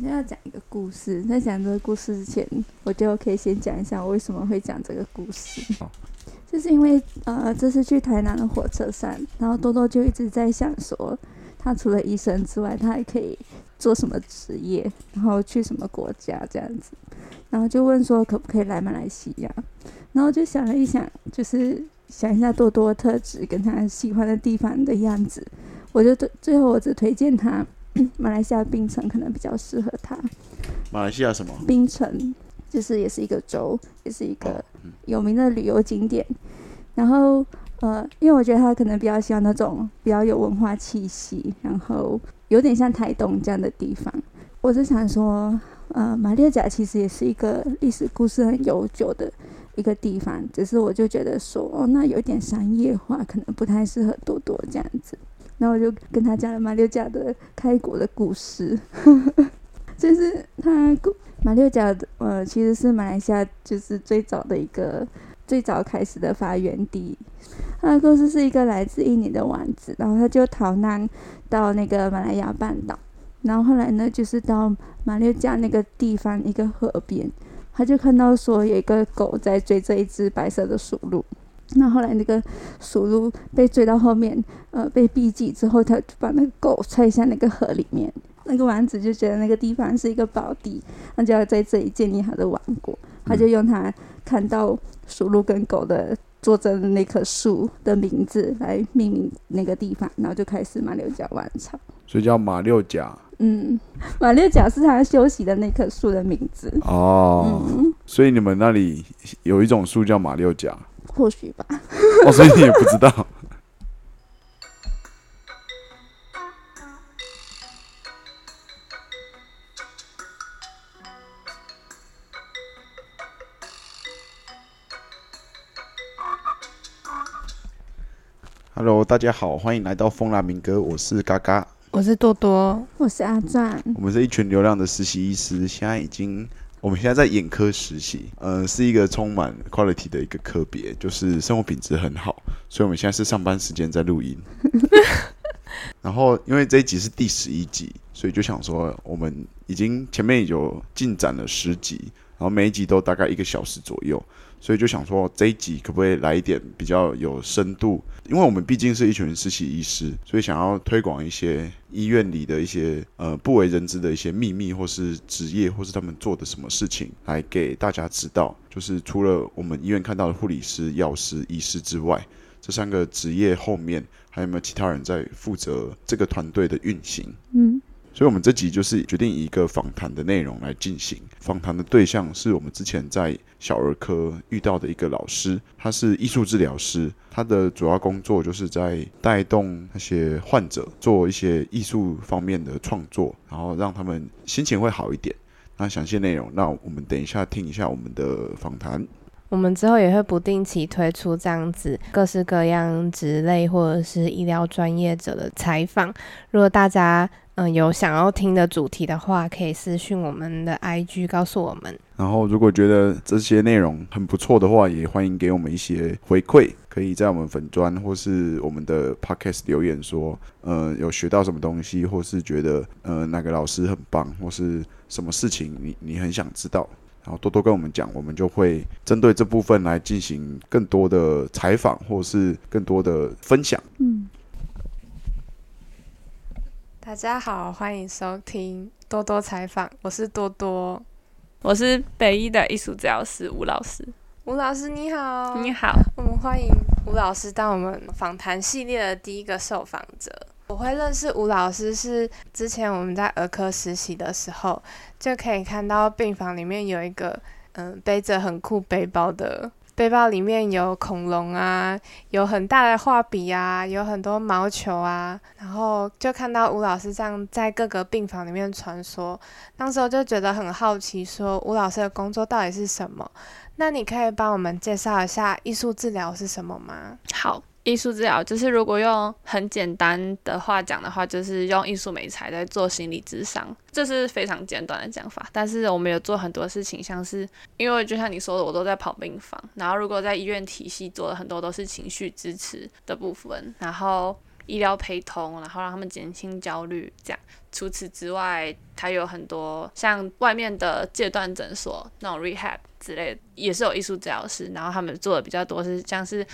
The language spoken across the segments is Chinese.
现在要讲一个故事，在讲这个故事之前，我就可以先讲一下我为什么会讲这个故事。就是因为呃，这次去台南的火车上，然后多多就一直在想说，他除了医生之外，他还可以做什么职业，然后去什么国家这样子，然后就问说可不可以来马来西亚，然后就想了一想，就是想一下多多的特质跟他喜欢的地方的样子，我就最最后我只推荐他 马来西亚槟城可能比较适合他。马来西亚什么？槟城就是也是一个州，也是一个有名的旅游景点。然后呃，因为我觉得他可能比较喜欢那种比较有文化气息，然后有点像台东这样的地方。我是想说，呃，马六甲其实也是一个历史故事很悠久的一个地方，只是我就觉得说，哦，那有点商业化，可能不太适合多多这样子。然后我就跟他讲了马六甲的开国的故事，就是他马六甲的呃，其实是马来西亚就是最早的一个最早开始的发源地。他的故事是一个来自印尼的王子，然后他就逃难到那个马来亚半岛，然后后来呢，就是到马六甲那个地方一个河边，他就看到说有一个狗在追着一只白色的鼠鹿。那后来那个鼠鹿被追到后面，呃，被逼急之后，他就把那个狗踹下那个河里面。那个王子就觉得那个地方是一个宝地，那就要在这里建立他的王国。他就用他看到鼠鹿跟狗的坐着的那棵树的名字来命名那个地方，然后就开始马六甲王朝。所以叫马六甲嗯，马六甲是他休息的那棵树的名字。哦。嗯，所以你们那里有一种树叫马六甲或许吧。哦，所以你也不知道。Hello，大家好，欢迎来到风拉民歌，我是嘎嘎。我是多多，我是阿赞。我们是一群流浪的实习医师，现在已经，我们现在在眼科实习，呃，是一个充满 quality 的一个科别，就是生活品质很好，所以我们现在是上班时间在录音。然后，因为这一集是第十一集，所以就想说，我们已经前面有进展了十集，然后每一集都大概一个小时左右，所以就想说这一集可不可以来一点比较有深度？因为我们毕竟是一群实习医师，所以想要推广一些医院里的一些呃不为人知的一些秘密，或是职业，或是他们做的什么事情，来给大家知道。就是除了我们医院看到的护理师、药师、医师之外，这三个职业后面还有没有其他人在负责这个团队的运行？嗯，所以，我们这集就是决定以一个访谈的内容来进行。访谈的对象是我们之前在小儿科遇到的一个老师，他是艺术治疗师，他的主要工作就是在带动那些患者做一些艺术方面的创作，然后让他们心情会好一点。那详细内容，那我们等一下听一下我们的访谈。我们之后也会不定期推出这样子各式各样职类或者是医疗专业者的采访。如果大家嗯、有想要听的主题的话，可以私讯我们的 IG 告诉我们。然后，如果觉得这些内容很不错的话，也欢迎给我们一些回馈，可以在我们粉砖或是我们的 podcast 留言说，呃，有学到什么东西，或是觉得呃哪个老师很棒，或是什么事情你你很想知道，然后多多跟我们讲，我们就会针对这部分来进行更多的采访，或是更多的分享。嗯，大家好，欢迎收听多多采访，我是多多。我是北医的艺术治疗师吴老师。吴老师你好，你好，我们欢迎吴老师当我们访谈系列的第一个受访者。我会认识吴老师是之前我们在儿科实习的时候，就可以看到病房里面有一个嗯背着很酷背包的，背包里面有恐龙啊，有很大的画笔啊，有很多毛球啊，然后就看到吴老师这样在各个病房里面穿梭，当时我就觉得很好奇，说吴老师的工作到底是什么？那你可以帮我们介绍一下艺术治疗是什么吗？好。艺术治疗就是如果用很简单的话讲的话，就是用艺术美材在做心理智商，这是非常简短的讲法。但是我们有做很多事情，像是因为就像你说的，我都在跑病房，然后如果在医院体系做的很多都是情绪支持的部分，然后。医疗陪同，然后让他们减轻焦虑。这样，除此之外，它有很多像外面的戒断诊所那种 rehab 之类的，也是有艺术治疗师，然后他们做的比较多是像是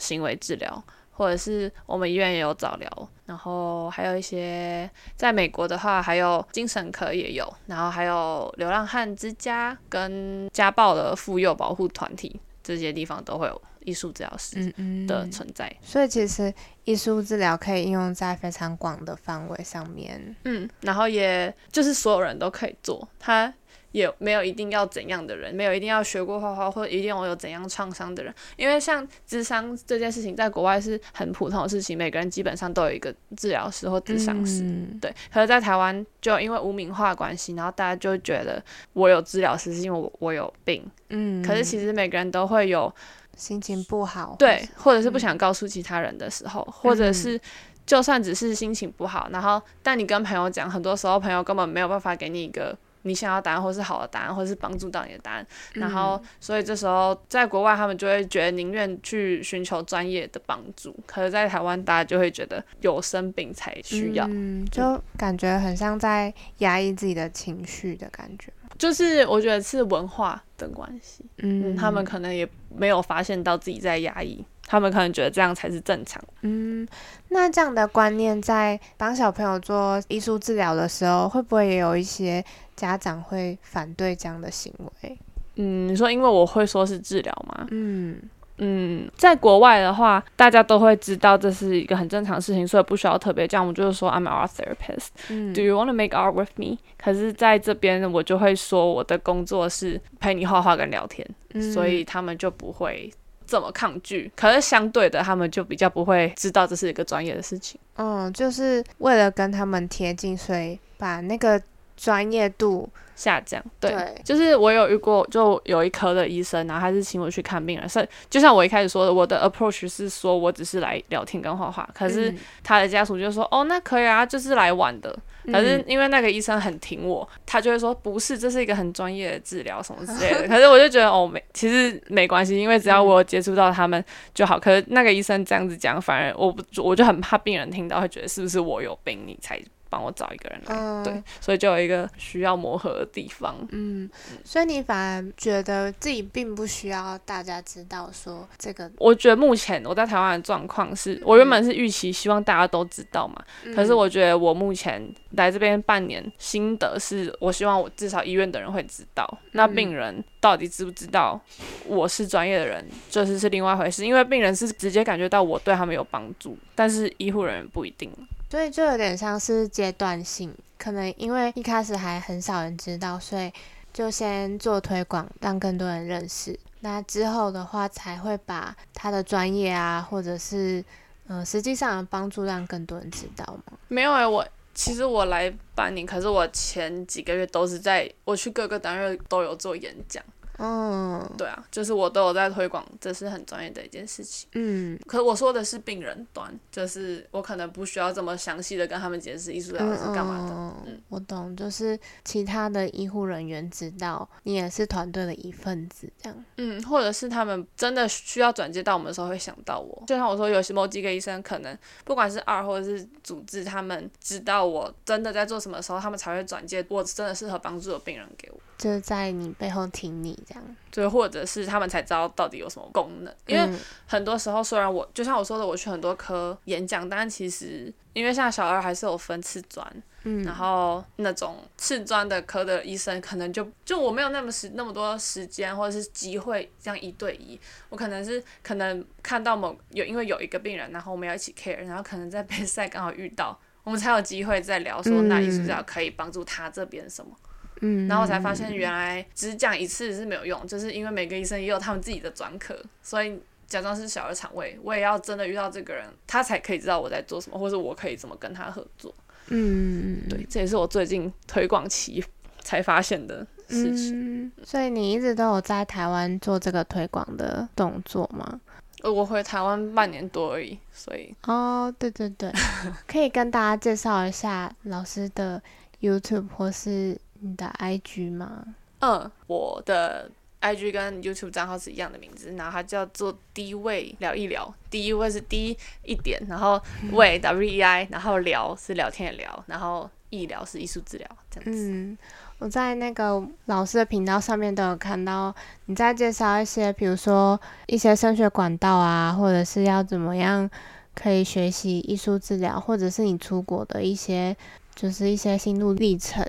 行为治疗。或者是我们医院也有早疗，然后还有一些在美国的话，还有精神科也有，然后还有流浪汉之家跟家暴的妇幼保护团体，这些地方都会有艺术治疗师的存在。所以其实艺术治疗可以应用在非常广的范围上面。嗯，然后也就是所有人都可以做，它。也没有一定要怎样的人，没有一定要学过画画或一定要有怎样创伤的人，因为像智商这件事情，在国外是很普通的事情，每个人基本上都有一个治疗师或智商师，对。可是，在台湾就因为无名化关系，然后大家就觉得我有治疗师是因为我我有病，嗯。可是其实每个人都会有心情不好，对，或者是不想告诉其他人的时候，或者是就算只是心情不好，然后但你跟朋友讲，很多时候朋友根本没有办法给你一个。你想要答案，或是好的答案，或是帮助到你的答案，然后，所以这时候在国外，他们就会觉得宁愿去寻求专业的帮助。可是，在台湾，大家就会觉得有生病才需要，嗯，就感觉很像在压抑自己的情绪的感觉。就是我觉得是文化的关系，嗯，他们可能也没有发现到自己在压抑。他们可能觉得这样才是正常。嗯，那这样的观念在帮小朋友做艺术治疗的时候，会不会也有一些家长会反对这样的行为？嗯，你说因为我会说是治疗吗？嗯嗯，在国外的话，大家都会知道这是一个很正常的事情，所以不需要特别这样。我就是说，I'm an art therapist. Do you want to make art with me？可是在这边，我就会说我的工作是陪你画画跟聊天，所以他们就不会。怎么抗拒，可是相对的，他们就比较不会知道这是一个专业的事情。嗯，就是为了跟他们贴近，所以把那个专业度。下降，对，就是我有遇过，就有一科的医生，然后他是请我去看病人，是就像我一开始说的，我的 approach 是说我只是来聊天跟画画，可是他的家属就说，哦，那可以啊，就是来玩的。可是因为那个医生很挺我，他就会说，不是，这是一个很专业的治疗什么之类的。可是我就觉得，哦，没，其实没关系，因为只要我接触到他们就好。可是那个医生这样子讲，反而我不，我就很怕病人听到会觉得是不是我有病，你才。帮我找一个人来，对，所以就有一个需要磨合的地方。嗯，所以你反而觉得自己并不需要大家知道说这个。我觉得目前我在台湾的状况是，我原本是预期希望大家都知道嘛，可是我觉得我目前来这边半年心得是，我希望我至少医院的人会知道，那病人到底知不知道我是专业的人，就是是另外一回事，因为病人是直接感觉到我对他们有帮助，但是医护人员不一定。所以就有点像是阶段性，可能因为一开始还很少人知道，所以就先做推广，让更多人认识。那之后的话，才会把他的专业啊，或者是嗯实际上的帮助，让更多人知道吗？没有哎，我其实我来半年，可是我前几个月都是在我去各个单位都有做演讲。嗯，对啊，就是我都有在推广，这是很专业的一件事情。嗯，可我说的是病人端，就是我可能不需要这么详细的跟他们解释艺术疗是干嘛的。嗯，我懂，就是其他的医护人员知道你也是团队的一份子，这样。嗯，或者是他们真的需要转接到我们的时候会想到我，就像我说，有些某几个医生可能不管是二或者是主治，他们知道我真的在做什么时候，他们才会转接我真的适合帮助的病人给我。就是在你背后挺你这样，对，或者是他们才知道到底有什么功能。因为很多时候，虽然我就像我说的，我去很多科演讲，但其实因为像小二还是有分次专，嗯，然后那种次专的科的医生，可能就就我没有那么时那么多时间或者是机会这样一对一，我可能是可能看到某有因为有一个病人，然后我们要一起 care，然后可能在 比赛刚好遇到，我们才有机会再聊说那艺术家可以帮助他这边什么。嗯，然后我才发现，原来只讲一次是没有用，就是因为每个医生也有他们自己的专科，所以假装是小儿肠胃，我也要真的遇到这个人，他才可以知道我在做什么，或者我可以怎么跟他合作。嗯，对，这也是我最近推广期才发现的事情。所以你一直都有在台湾做这个推广的动作吗？呃，我回台湾半年多而已，所以哦，对对对，可以跟大家介绍一下老师的 YouTube 或是。你的 IG 吗？嗯，我的 IG 跟 YouTube 账号是一样的名字，然后它叫做低位聊一聊，第一位是低一点，然后位 W E I，然后聊是聊天的聊，然后医疗是艺术治疗这样子。嗯，我在那个老师的频道上面都有看到你在介绍一些，比如说一些升学管道啊，或者是要怎么样可以学习艺术治疗，或者是你出国的一些，就是一些心路历程，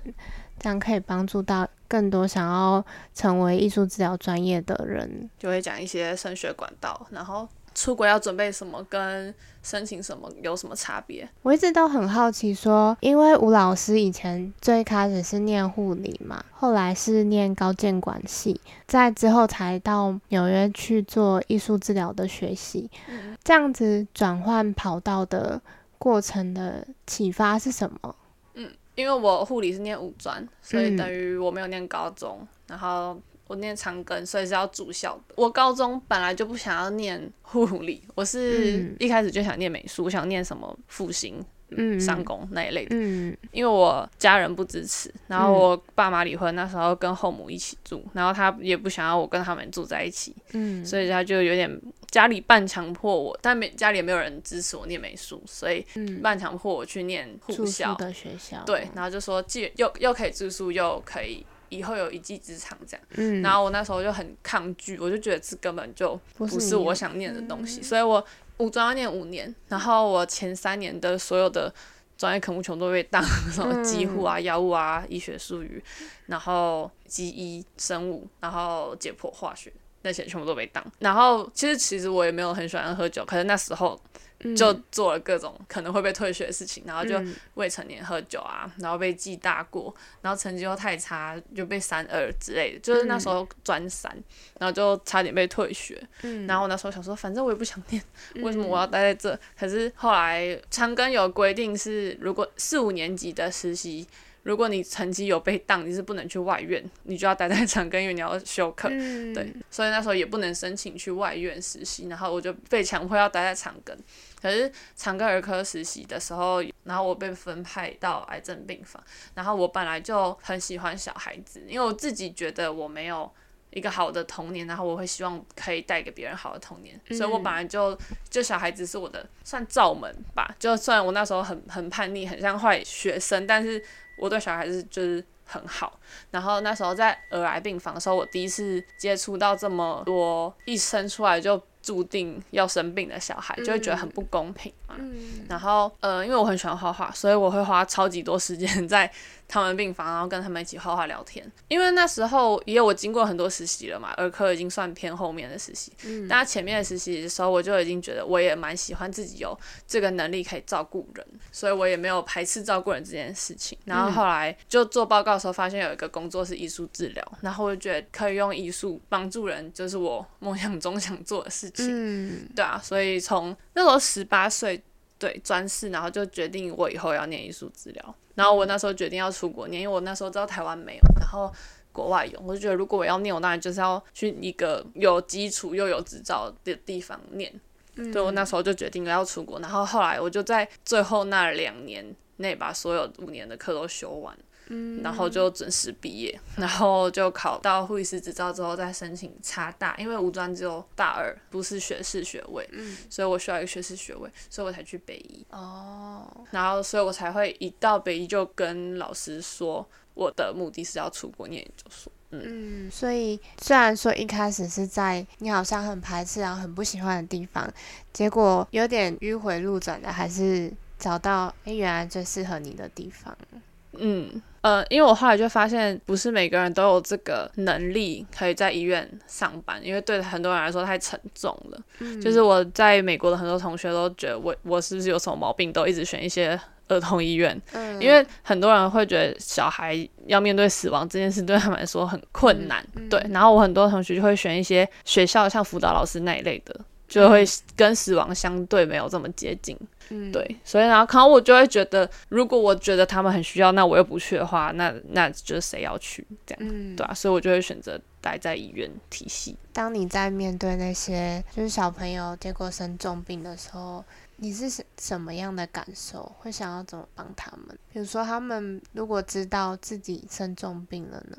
这样可以帮助到更多想要成为艺术治疗专业的人。就会讲一些升学管道，然后出国要准备什么，跟申请什么有什么差别。我一直都很好奇说，因为吴老师以前最开始是念护理嘛，后来是念高建管系，在之后才到纽约去做艺术治疗的学习。这样子转换跑道的过程的启发是什么？因为我护理是念五专，所以嗯等于我没有念高中，然后我念长庚，所以是要住校的。我高中本来就不想要念护理，我是嗯一开始就想念美术，我想念什么复兴、嗯商工那一类的。嗯因为我家人不支持，然后我爸妈离婚，那时候跟后母一起住，然后他也不想要我跟他们住在一起，嗯，所以他就有点家里半强迫我，但没家里也没有人支持我念美术，所以嗯半强迫我去念护校宿。的学校，对，然后就说既又又可以住宿，又可以以后有一技之长这样。嗯，然后我那时候就很抗拒，我就觉得这根本就不不是我想念的东西，所以我五专要念五年，然后我前三年的所有的专业科目全部都被当什么机护啊、药物啊、医学术语，然后基医、生物，然后解剖化学。那些全部都被挡，然后其实其实我也没有很喜欢喝酒，可是那时候就做了各种可能会被退学的事情，然后就嗯未成年喝酒啊，然后被记大过，然后成绩又太差，就被三二之类的，就是那时候专三，然后就差点被退学。嗯然后我那时候想说，反正我也不想念，为什么我要待在这？可是后来长庚有规定是，如果四五年级的实习。如果你成绩有被当，你是不能去外院，你就要待在长庚，因为你要休课。嗯对，所以那时候也不能申请去外院实习，然后我就被强迫要待在长庚。可是长庚儿科实习的时候，然后我被分派到癌症病房，然后我本来就很喜欢小孩子，因为我自己觉得我没有一个好的童年，然后我会希望可以带给别人好的童年，所以我本来就就小孩子是我的算罩门吧，就算我那时候很很叛逆，很像坏学生，但是我对小孩子就是很好。然后那时候在儿癌病房的时候，我第一次接触到这么多一生出来就注定要生病的小孩，就会觉得很不公平嘛。嗯然后呃，因为我很喜欢画画，所以我会花超级多时间在他们病房，然后跟他们一起画画聊天。因为那时候也有我经过很多实习了嘛，儿科已经算偏后面的实习，嗯但前面的实习的时候，我就已经觉得我也蛮喜欢自己有这个能力可以照顾人，所以我也没有排斥照顾人这件事情。然后后来就做报告的时候，发现有一个工作是艺术治疗，然后我就觉得可以用艺术帮助人，就是我梦想中想做的事情。嗯对啊，所以从那时候十八岁对专四，然后就决定我以后要念艺术治疗。然后我那时候决定要出国念，因为我那时候知道台湾没有，然后国外有，我就觉得如果我要念，我当然就是要去一个有基础又有执照的地方念。嗯对我那时候就决定了要出国，然后后来我就在最后那两年内把所有五年的课都修完。嗯。然后就准时毕业，然后就考到护理师执照之后再申请差大，因为五专只有大二，不是学士学位，嗯。所以我需要一个学士学位，所以我才去北医，哦，然后所以我才会一到北医就跟老师说我的目的是要出国念研究所。嗯，所以虽然说一开始是在你好像很排斥然后很不喜欢的地方，结果有点迂回路转的，还是找到诶原来最适合你的地方。嗯，呃，因为我后来就发现，不是每个人都有这个能力可以在医院上班，因为对很多人来说太沉重了。嗯就是我在美国的很多同学都觉得我我是不是有什么毛病，都一直选一些儿童医院，嗯因为很多人会觉得小孩要面对死亡这件事对他们来说很困难，嗯对。然后我很多同学就会选一些学校像辅导老师那一类的，就会跟死亡相对没有这么接近。嗯对，所以然后可能我就会觉得，如果我觉得他们很需要，那我又不去的话，那那就是谁要去这样，嗯对啊，所以我就会选择待在医院体系。当你在面对那些就是小朋友结果生重病的时候，你是什什么样的感受？会想要怎么帮他们？比如说，他们如果知道自己生重病了呢？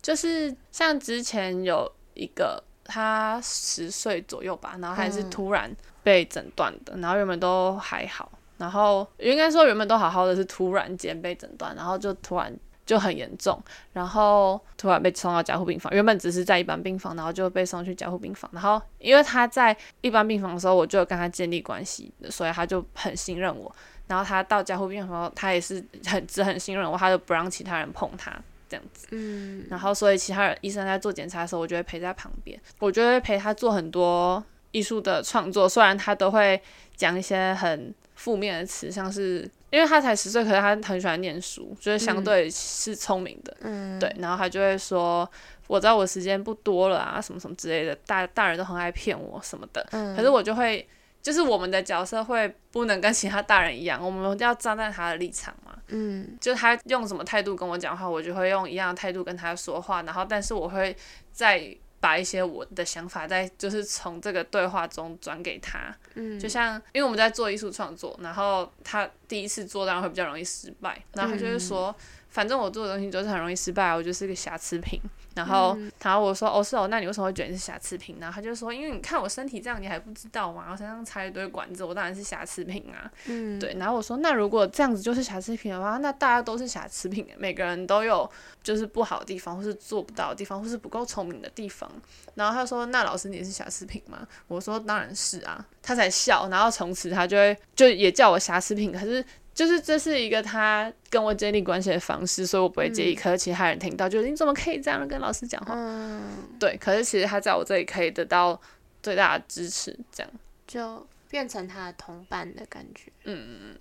就是像之前有一个他十岁左右吧，然后还是嗯。突然被诊断的，然后原本都还好，然后应该说原本都好好的，是突然间被诊断，然后就突然就很严重，然后突然被送到加护病房，原本只是在一般病房，然后就被送去加护病房，然后因为他在一般病房的时候，我就有跟他建立关系，所以他就很信任我。然后他到加护病房他也是很只很信任我，他就不让其他人碰他这样子。嗯，然后所以其他人医生在做检查的时候，我就会陪在旁边，我就会陪他做很多艺术的创作，虽然他都会讲一些很负面的词，像是因为他才十岁，可是他很喜欢念书，就是相对是聪明的，嗯，对，然后他就会说。我知道我时间不多了啊，什么什么之类的，大大人都很爱骗我什么的，嗯，可是我就会，就是我们的角色会不能跟其他大人一样，我们要站在他的立场嘛。嗯就他用什么态度跟我讲话，我就会用一样的态度跟他说话，然后但是我会再把一些我的想法再就是从这个对话中转给他。嗯，就像因为我们在做艺术创作，然后他第一次做当然会比较容易失败，然后他就是说，反正我做的东西就是很容易失败，我就是个瑕疵品。然后，然后我说，哦是哦，那你为什么会觉得你是瑕疵品呢？他就说，因为你看我身体这样，你还不知道吗？我身上插一堆管子，我当然是瑕疵品啊。嗯，对，然后我说，那如果这样子就是瑕疵品的话，那大家都是瑕疵品，每个人都有就是不好的地方，或是做不到的地方，或是不够聪明的地方。然后他说，那老师你也是瑕疵品吗？我说当然是啊，他才笑，然后从此他就会就也叫我瑕疵品，可是。就是这是一个他跟我建立关系的方式，所以我不会介意。可是其他人听到，就是你怎么可以这样跟老师讲话？嗯，对，可是其实他在我这里可以得到最大的支持，这样。就变成他的同伴的感觉。嗯嗯嗯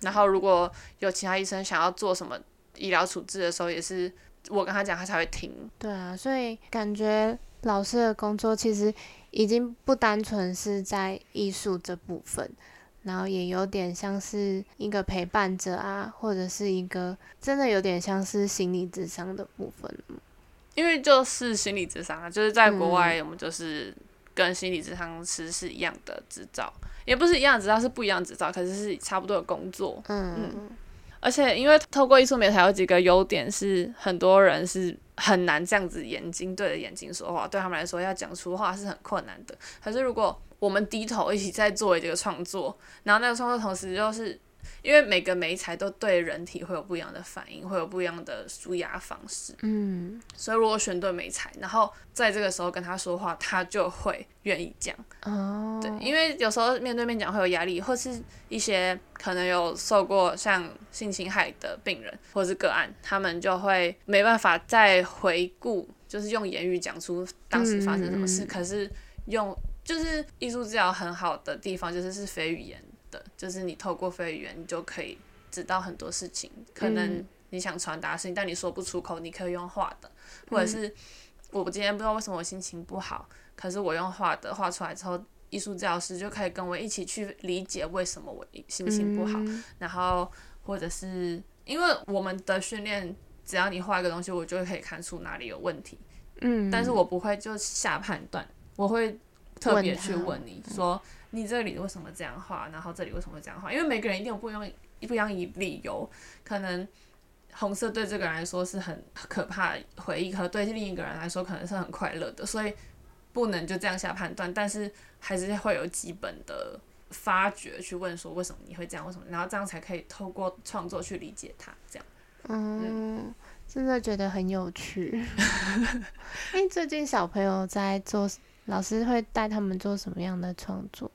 然后如果有其他医生想要做什么医疗处置的时候，也是我跟他讲，他才会听。对啊，所以感觉老师的工作其实已经不单纯是在艺术这部分，然后也有点像是一个陪伴者啊，或者是一个真的有点像是心理智商的部分。因为就是心理智商啊，就是在国外我们就是跟心理智商师是一样的执照，也不是一样的执照，是不一样的执照，可是是差不多的工作。嗯嗯而且因为透过艺术媒体有几个优点是，很多人是很难这样子眼睛对着眼睛说话，对他们来说要讲出话是很困难的。可是如果我们低头一起在做这个创作，然后那个创作同时就是。因为每个媒材都对人体会有不一样的反应，会有不一样的舒压方式，嗯所以如果选对媒材，然后在这个时候跟他说话，他就会愿意讲。哦，对，因为有时候面对面讲会有压力，或是一些可能有受过像性侵害的病人或是个案，他们就会没办法再回顾，就是用言语讲出当时发生什么事。嗯嗯嗯可是用就是艺术治疗很好的地方，就是是非语言的，就是你透过非语言，你就可以知道很多事情，可能嗯你想传达的事情，但你说不出口，你可以用画的，或者是我今天不知道为什么我心情不好。可是我用画的画出来之后，艺术治疗师就可以跟我一起去理解为什么我心情不好，嗯。然后或者是因为我们的训练，只要你画一个东西，我就可以看出哪里有问题，嗯，但是我不会就下判断，我会特别去问你说你这里为什么这样画，然后这里为什么会这样画，因为每个人一定有不一样不一样的理由，可能。红色对这个人来说是很可怕的回忆，和对另一个人来说可能是很快乐的，所以不能就这样下判断，但是还是会有基本的发掘去问说为什么你会这样，为什么，然后这样才可以透过创作去理解他，这样。嗯，真的觉得很有趣。因为最近小朋友在做，老师会带他们做什么样的创作？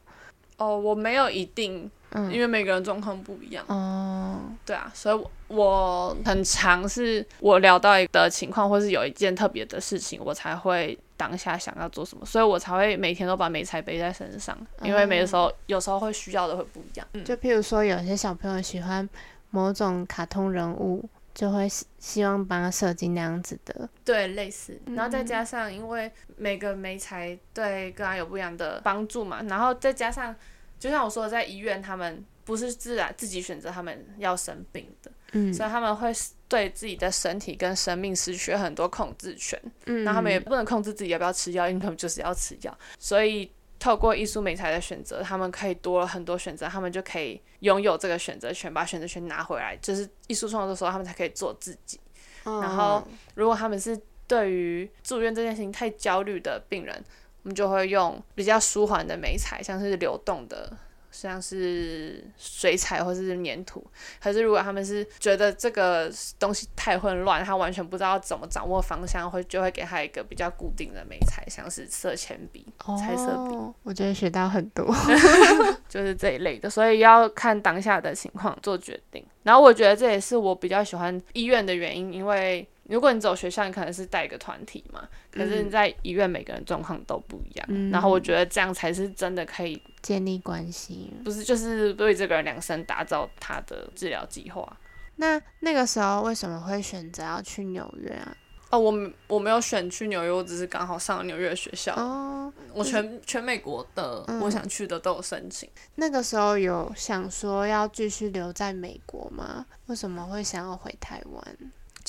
哦，我没有一定，嗯，因为每个人状况不一样，哦，对啊，所以我我很常是我聊到一个情况，或是有一件特别的事情，我才会当下想要做什么，所以我才会每天都把美彩背在身上，因为每个时候有时候会需要的会不一样。嗯，就譬如说，有些小朋友喜欢某种卡通人物，就会希希望帮他设计那样子的。对，类似，然后再嗯加上因为每个媒材对个案有不一样的帮助嘛，然后再加上，就像我说的，在医院他们不是自然自己选择他们要生病的，嗯所以他们会对自己的身体跟生命失去很多控制权，嗯，那他们也不能控制自己要不要吃药，因为他们就是要吃药，所以。透过艺术美材的选择，他们可以多了很多选择，他们就可以拥有这个选择权，把选择权拿回来。就是艺术创作的时候，他们才可以做自己。嗯，然后如果他们是对于住院这件事情太焦虑的病人，我们就会用比较舒缓的美材，像是流动的。像是水彩或者是粘土，可是如果他们是觉得这个东西太混乱，他完全不知道怎么掌握方向，会就会给他一个比较固定的美材，像是色铅笔、彩色笔。我觉得学到很多 就是这一类的，所以要看当下的情况做决定。然后我觉得这也是我比较喜欢医院的原因，因为。如果你走学校，你可能是带一个团体嘛，可是你在医院，每个人状况都不一样。然后我觉得这样才是真的可以建立关系，不是就是为这个人量身打造他的治疗计划。那那个时候为什么会选择要去纽约啊？哦，我我没有选去纽约，我只是刚好上了纽约学校。哦，我全全美国的我想去的都有申请。那个时候有想说要继续留在美国吗？为什么会想要回台湾？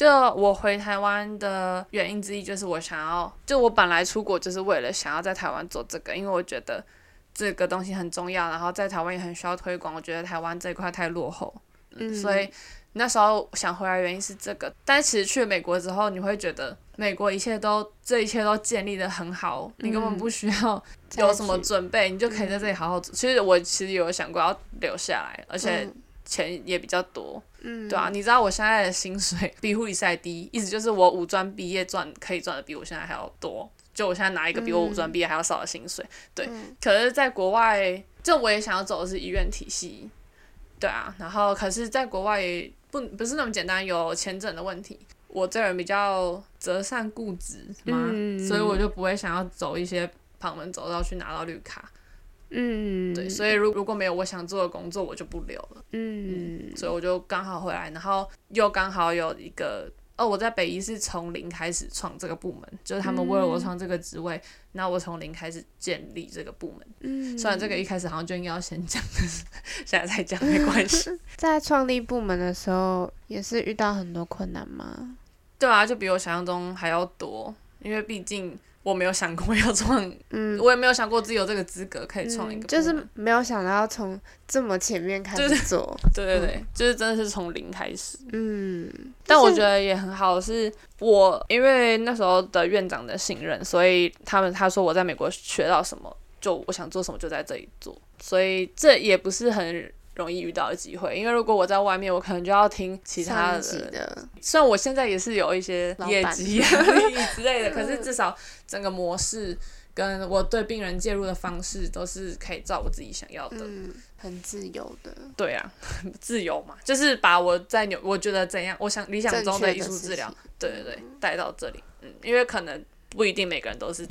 就我回台湾的原因之一，就是我想要，就我本来出国就是为了想要在台湾做这个，因为我觉得这个东西很重要，然后在台湾也很需要推广。我觉得台湾这一块太落后，嗯，所以那时候想回来原因是这个。但其实去了美国之后，你会觉得美国一切都这一切都建立的很好，你根本不需要有什么准备，你就可以在这里好好做。其实我其实有想过要留下来，而且。钱也比较多，嗯，对啊，你知道我现在的薪水比护理师还低，意思就是我五专毕业赚可以赚的比我现在还要多，就我现在拿一个比我五专毕业还要少的薪水，对。可是，在国外，就我也想要走的是医院体系，对啊。然后，可是在国外不不是那么简单，有签证的问题。我这人比较折善固执嘛，所以我就不会想要走一些旁门走道去拿到绿卡。嗯，对，所以如如果没有我想做的工作，我就不留了。嗯，所以我就刚好回来，然后又刚好有一个哦，我在北医是从零开始创这个部门，就是他们为了我创这个职位，那我从零开始建立这个部门。嗯，虽然这个一开始好像就应该要先讲，但是现在再讲没关系。在创立部门的时候，也是遇到很多困难吗？对啊，就比我想象中还要多，因为毕竟。我没有想过要创，嗯，我也没有想过自己有这个资格可以创一个，就是没有想到要从这么前面开始做，对对对，就是真的是从零开始，嗯，但我觉得也很好，是我因为那时候的院长的信任，所以他们他说我在美国学到什么，就我想做什么就在这里做，所以这也不是很。容易遇到的机会，因为如果我在外面，我可能就要听其他的。虽然我现在也是有一些业绩之类的，可是至少整个模式跟我对病人介入的方式都是可以照我自己想要的，很自由的。对啊，自由嘛，就是把我在纽，我觉得怎样，我想理想中的艺术治疗，对对对，带到这里。嗯，因为可能不一定每个人都是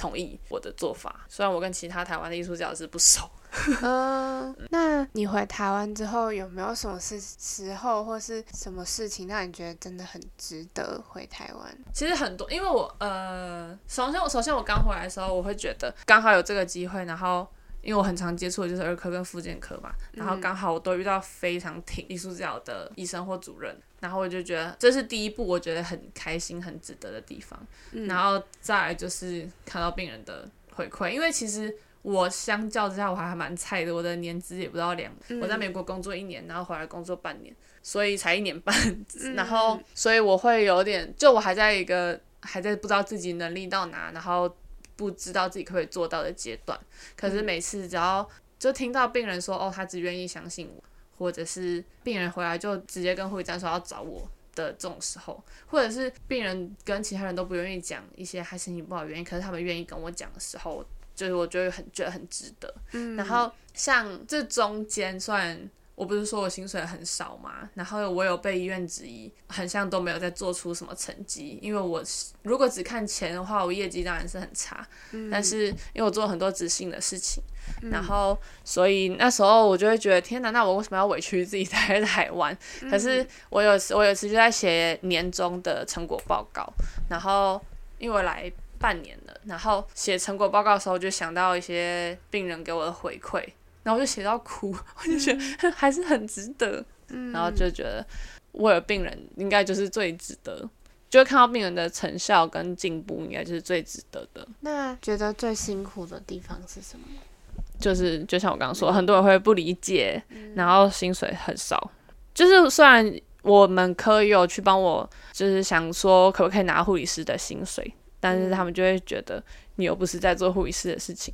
同意我的做法，虽然我跟其他台湾的艺术治疗师不熟。嗯，那你回台湾之后有没有什么事时候或是什么事情让你觉得真的很值得回台湾？其实很多，因为我呃，首先我首先我刚回来的时候，我会觉得刚好有这个机会，然后因为我很常接触的就是儿科跟复健科嘛，然后刚好我都遇到非常挺艺术治疗的医生或主任，然后我就觉得这是第一步，我觉得很开心、很值得的地方。然后再来就是看到病人的回馈，因为其实。我相较之下我还还蛮菜的，我的年资也不到两，我在美国工作一年，然后回来工作半年，所以才一年半，然后所以我会有点，就我还在一个还在不知道自己能力到哪，然后不知道自己可不可以做到的阶段。可是每次只要就听到病人说哦，他只愿意相信我，或者是病人回来就直接跟护理站说要找我的这种时候，或者是病人跟其他人都不愿意讲一些他心情不好原因，可是他们愿意跟我讲的时候。就是我觉得很觉得很值得，然后像这中间，虽然我不是说我薪水很少嘛，然后我有被医院质疑，很像都没有在做出什么成绩，因为我如果只看钱的话，我业绩当然是很差，但是因为我做了很多执行的事情，然后所以那时候我就会觉得天哪，那我为什么要委屈自己待在台湾？可是我有我有次就在写年终的成果报告，然后因为我来。半年了，然后写成果报告的时候，就想到一些病人给我的回馈，然后我就写到哭，我就觉得 还是很值得，然后就觉得为了病人应该就是最值得，就会看到病人的成效跟进步，应该就是最值得的。那觉得最辛苦的地方是什么？就是就像我刚刚说，很多人会不理解，然后薪水很少。就是虽然我们科有去帮我，就是想说可不可以拿护理师的薪水，但是他们就会觉得你又不是在做护理师的事情。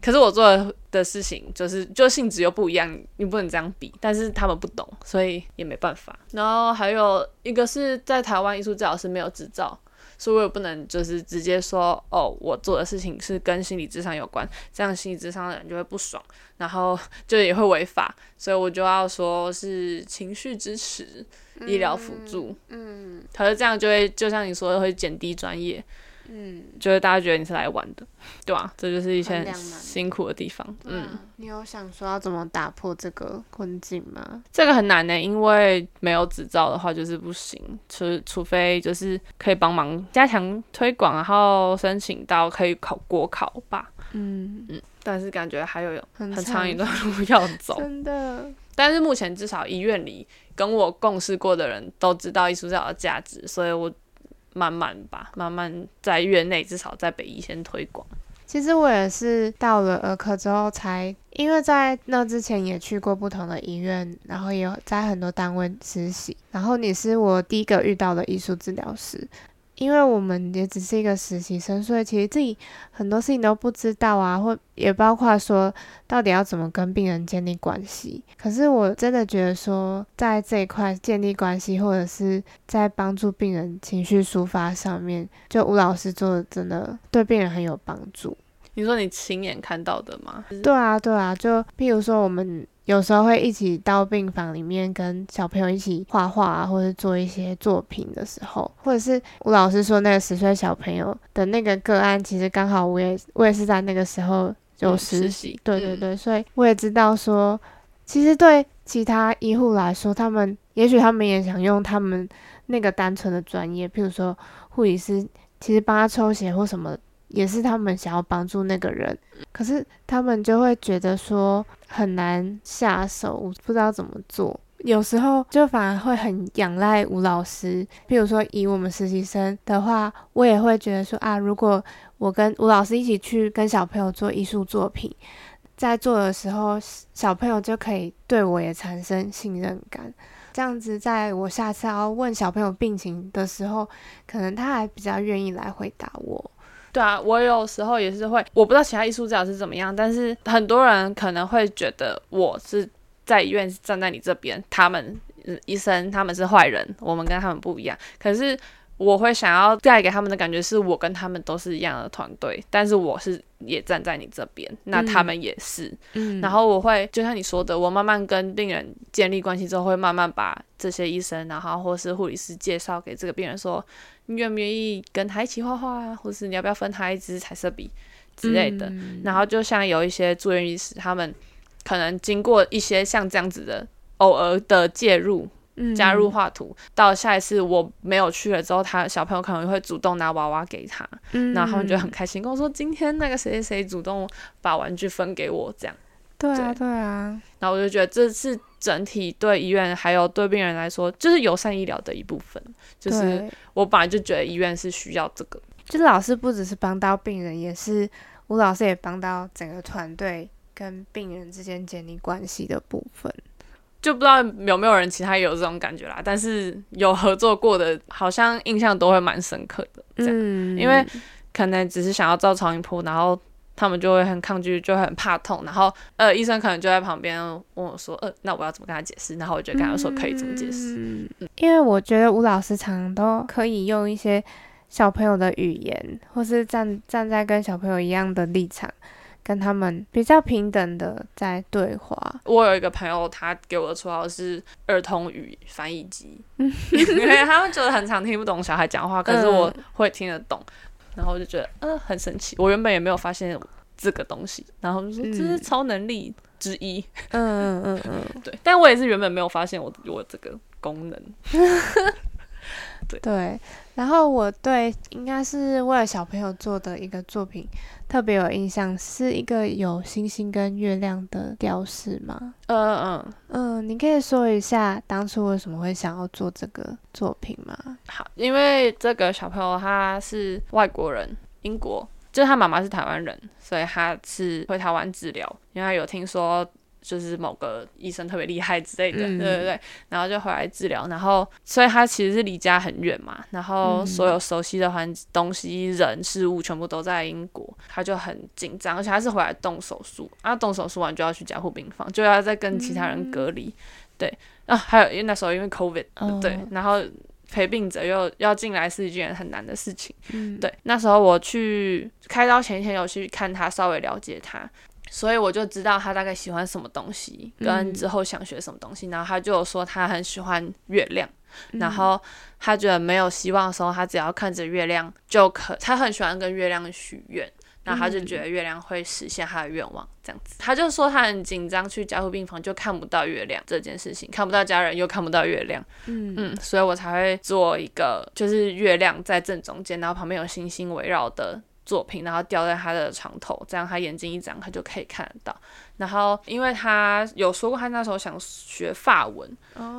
可是我做的事情就是就性质又不一样，你不能这样比。但是他们不懂，所以也没办法。然后还有一个是在台湾艺术治疗师没有执照，所以我也不能就是直接说哦，我做的事情是跟心理智商有关，这样心理智商的人就会不爽，然后就也会违法。所以我就要说是情绪支持、医疗辅助。嗯，可是这样就会就像你说的，会减低专业。嗯，就是大家觉得你是来玩的，对吧？这就是一些辛苦的地方。嗯，你有想说要怎么打破这个困境吗？这个很难呢，因为没有执照的话就是不行，除除非就是可以帮忙加强推广，然后申请到可以考国考吧。嗯嗯，但是感觉还有很长一段路要走，真的。但是目前至少医院里跟我共事过的人都知道艺术治疗的价值，所以我。慢慢吧，慢慢在院内，至少在北医先推广。其实我也是到了儿科之后才，因为在那之前也去过不同的医院，然后也在很多单位实习。然后你是我第一个遇到的艺术治疗师。因为我们也只是一个实习生，所以其实自己很多事情都不知道啊，或也包括说到底要怎么跟病人建立关系。可是我真的觉得说，在这一块建立关系，或者是在帮助病人情绪抒发上面，就吴老师做的真的对病人很有帮助。你说你亲眼看到的吗？对啊，对啊，就譬如说我们。有时候会一起到病房里面跟小朋友一起画画啊，或者做一些作品的时候，或者是吴老师说那个十岁小朋友的那个个案，其实刚好我也我也是在那个时候有实习，对对对，所以我也知道说，其实对其他医护来说，他们也许他们也想用他们那个单纯的专业，譬如说护理师，其实帮他抽血或什么。也是他们想要帮助那个人，可是他们就会觉得说很难下手，不知道怎么做。有时候就反而会很仰赖吴老师。譬如说，以我们实习生的话，我也会觉得说啊，如果我跟吴老师一起去跟小朋友做艺术作品，在做的时候，小朋友就可以对我也产生信任感。这样子，在我下次要问小朋友病情的时候，可能他还比较愿意来回答我。对啊，我有时候也是会，我不知道其他艺术治疗是怎么样，但是很多人可能会觉得我是在医院站在你这边，他们医生他们是坏人，我们跟他们不一样。可是我会想要带给他们的感觉是我跟他们都是一样的团队，但是我是也站在你这边，那他们也是。嗯，然后我会就像你说的，我慢慢跟病人建立关系之后，会慢慢把这些医生，然后或是护理师介绍给这个病人说。你愿不愿意跟他一起画画啊？或是你要不要分他一支彩色笔之类的？然后就像有一些住院医师，他们可能经过一些像这样子的偶尔的介入，加入画图，到下一次我没有去了之后，他小朋友可能会主动拿娃娃给他，然后他们就很开心，跟我说今天那个谁谁谁主动把玩具分给我，这样。对啊，对啊。然后我就觉得这是整体对医院还有对病人来说，就是友善医疗的一部分，就是。我本来就觉得医院是需要这个，就是老师不只是帮到病人，也是吴老师也帮到整个团队跟病人之间建立关系的部分。就不知道有没有人其他有这种感觉啦，但是有合作过的，好像印象都会蛮深刻的。嗯，因为可能只是想要照超音波，然后。他们就会很抗拒，就很怕痛，然后呃，医生可能就在旁边问我说：“呃，那我要怎么跟他解释？”然后我就跟他说：“可以怎么解释？”嗯，因为我觉得吴老师常常都可以用一些小朋友的语言，或是站站在跟小朋友一样的立场，跟他们比较平等的在对话。我有一个朋友，他给我的绰号是“儿童语翻译机”，因为他们觉得很常听不懂小孩讲话，可是我会听得懂。然后我就觉得，嗯，很神奇。我原本也没有发现这个东西，然后就说这是超能力之一。嗯嗯嗯嗯，对。但我也是原本没有发现我我这个功能。对对。然后我对应该是为了小朋友做的一个作品特别有印象，是一个有星星跟月亮的雕饰吗？嗯嗯嗯，你可以说一下当初为什么会想要做这个作品吗？好，因为这个小朋友他是外国人，英国，就是他妈妈是台湾人，所以他是回台湾治疗，因为他有听说。就是某个医生特别厉害之类的，对对对，然后就回来治疗，然后所以他其实是离家很远嘛，然后所有熟悉的环东西、人、事物全部都在英国，他就很紧张，而且他是回来动手术，啊，动手术完就要去加护病房，就要再跟其他人隔离，对，啊，还有因为那时候因为 COVID，对，然后。陪病者又要进来是一件很难的事情，嗯，对。那时候我去开刀前一天有去看他，稍微了解他，所以我就知道他大概喜欢什么东西，跟之后想学什么东西。然后他就有说他很喜欢月亮，然后他觉得没有希望的时候，他只要看着月亮就可。他很喜欢跟月亮许愿。然后他就觉得月亮会实现他的愿望，这样子，他就说他很紧张，去加护病房就看不到月亮这件事情，看不到家人又看不到月亮，嗯嗯，所以我才会做一个就是月亮在正中间，然后旁边有星星围绕的作品，然后吊在他的床头，这样他眼睛一张，他就可以看得到。然后因为他有说过他那时候想学法文，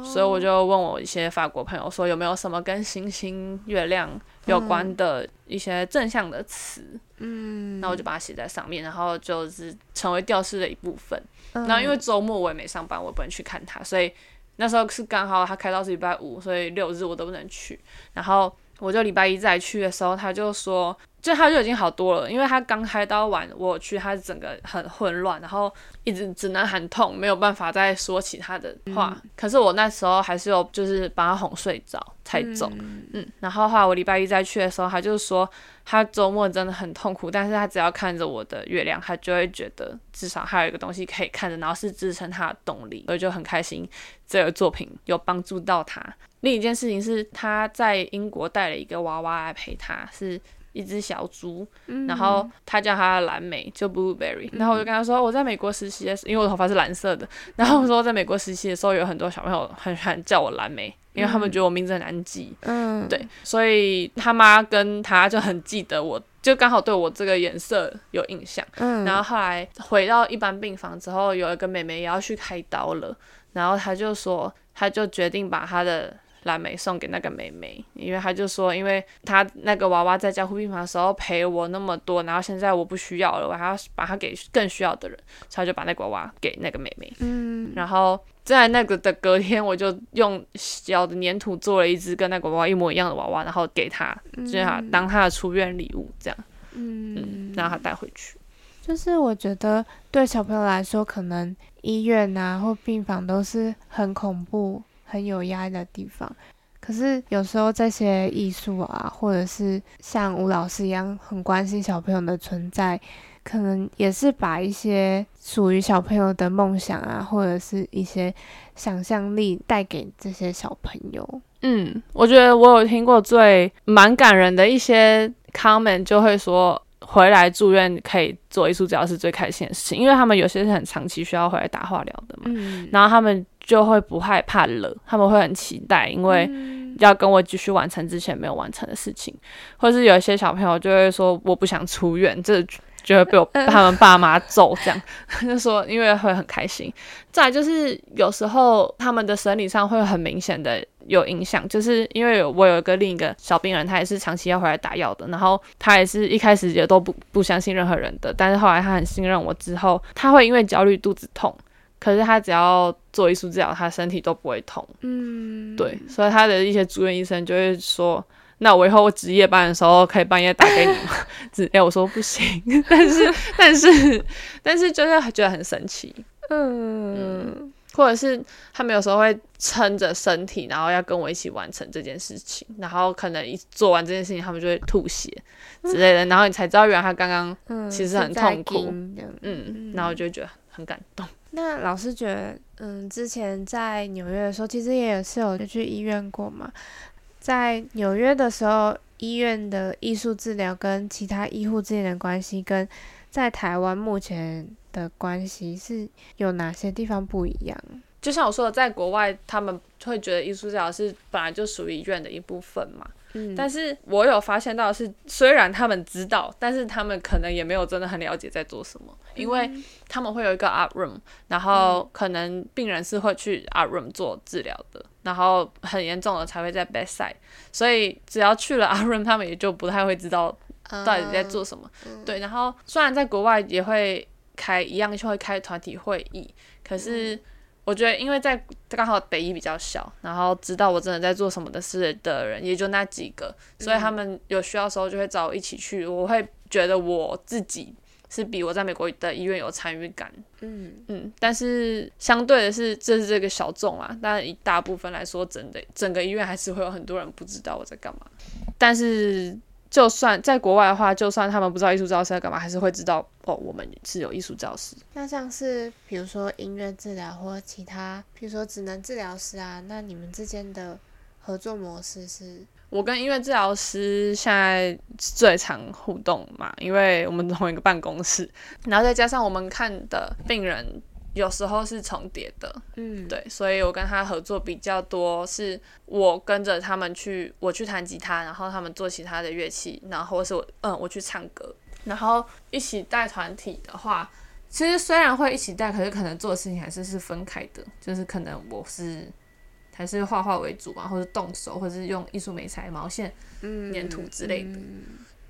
所以我就问我一些法国朋友说有没有什么跟星星、月亮有关的一些正向的词。嗯，那我就把它写在上面，然后就是成为吊饰的一部分。然后因为周末我也没上班，我也不能去看他，所以那时候是刚好他开到是礼拜五，所以六日我都不能去。然后我就礼拜一再去的时候，他就说。就他就已经好多了，因为他刚开刀完，我去他整个很混乱，然后一直只能喊痛，没有办法再说其他的话。可是我那时候还是有就是把他哄睡着才走，嗯。然后后来我礼拜一再去的时候，他就说他周末真的很痛苦，但是他只要看着我的月亮，他就会觉得至少还有一个东西可以看着，然后是支撑他的动力，所以就很开心这个作品有帮助到他。另一件事情是他在英国带了一个娃娃来陪他，是。一只小猪，然后他叫他蓝莓，就 blueberry。然后我就跟他说，我在美国实习的时候，因为我头发是蓝色的。然后我说，在美国实习的时候，有很多小朋友很喜欢叫我蓝莓，因为他们觉得我名字很难记。嗯，对，所以他妈跟他就很记得我，就刚好对我这个颜色有印象。嗯，然后后来回到一般病房之后，有一个妹妹也要去开刀了，然后他就说，他就决定把他的。蓝莓送给那个妹妹，因为他就说，因为他那个娃娃在加护病房的时候陪我那么多，然后现在我不需要了，我还要把它给更需要的人，所以他就把那个娃娃给那个妹妹。嗯，然后在那个的隔天，我就用小的粘土做了一只跟那个娃娃一模一样的娃娃，然后给他，就他当他的出院礼物，这样，嗯，让他带回去。就是我觉得对小朋友来说，可能医院啊或病房都是很恐怖。很有压力的地方，可是有时候这些艺术啊，或者是像吴老师一样很关心小朋友的存在，可能也是把一些属于小朋友的梦想啊，或者是一些想象力带给这些小朋友。嗯，我觉得我有听过最蛮感人的一些 comment，就会说回来住院可以做艺术治疗是最开心的事情，因为他们有些是很长期需要回来打化疗的嘛，嗯，然后他们。就会不害怕冷，他们会很期待，因为要跟我继续完成之前没有完成的事情，或是有一些小朋友就会说我不想出院，这就会被我他们爸妈揍，这样 就说因为会很开心。再就是有时候他们的生理上会很明显的有影响，就是因为我有一个另一个小病人，他也是长期要回来打药的，然后他也是一开始也都不不相信任何人的，但是后来他很信任我之后，他会因为焦虑肚子痛。可是他只要做艺术治疗，他身体都不会痛。嗯，对，所以他的一些住院医生就会说：“那我以后我值夜班的时候可以半夜打给你吗？” 只哎，我说不行。但是，但是，但是就是觉得很神奇。嗯，或者是他们有时候会撑着身体，然后要跟我一起完成这件事情，然后可能一做完这件事情，他们就会吐血之类的，然后你才知道原来他刚刚其实很痛苦。嗯，然后就觉得很感动。那老师觉得，嗯，之前在纽约的时候，其实也是有去医院过嘛。在纽约的时候，医院的艺术治疗跟其他医护之间的关系，跟在台湾目前的关系是有哪些地方不一样？就像我说的，在国外他们会觉得艺术治疗是本来就属于医院的一部分嘛。但是我有发现到是，虽然他们知道，但是他们可能也没有真的很了解在做什么，因为他们会有一个 art room，然后可能病人是会去 art room 做治疗的，然后很严重的才会在 bedside，所以只要去了 art room，他们也就不太会知道到底在做什么。对，然后虽然在国外也会开一样就会开团体会议，可是我觉得因为在刚好北医比较小，然后知道我真的在做什么的事的人也就那几个，所以他们有需要的时候就会找我一起去，我会觉得我自己。是比我在美国的医院有参与感，嗯嗯，但是相对的是，这是这个小众啊，但一大部分来说，整的整个医院还是会有很多人不知道我在干嘛。但是就算在国外的话，就算他们不知道艺术治疗师在干嘛，还是会知道哦，我们是有艺术教师。那像是比如说音乐治疗或其他，比如说职能治疗师啊，那你们之间的合作模式是？我跟音乐治疗师现在最常互动嘛，因为我们同一个办公室，然后再加上我们看的病人有时候是重叠的，嗯，对，所以我跟他合作比较多，是我跟着他们去，我去弹吉他，然后他们做其他的乐器，然后或是我，嗯，我去唱歌，然后一起带团体的话，其实虽然会一起带，可是可能做的事情还是是分开的，就是可能我是。还是画画为主嘛，或者动手，或者是用艺术美材、毛线、粘土之类的。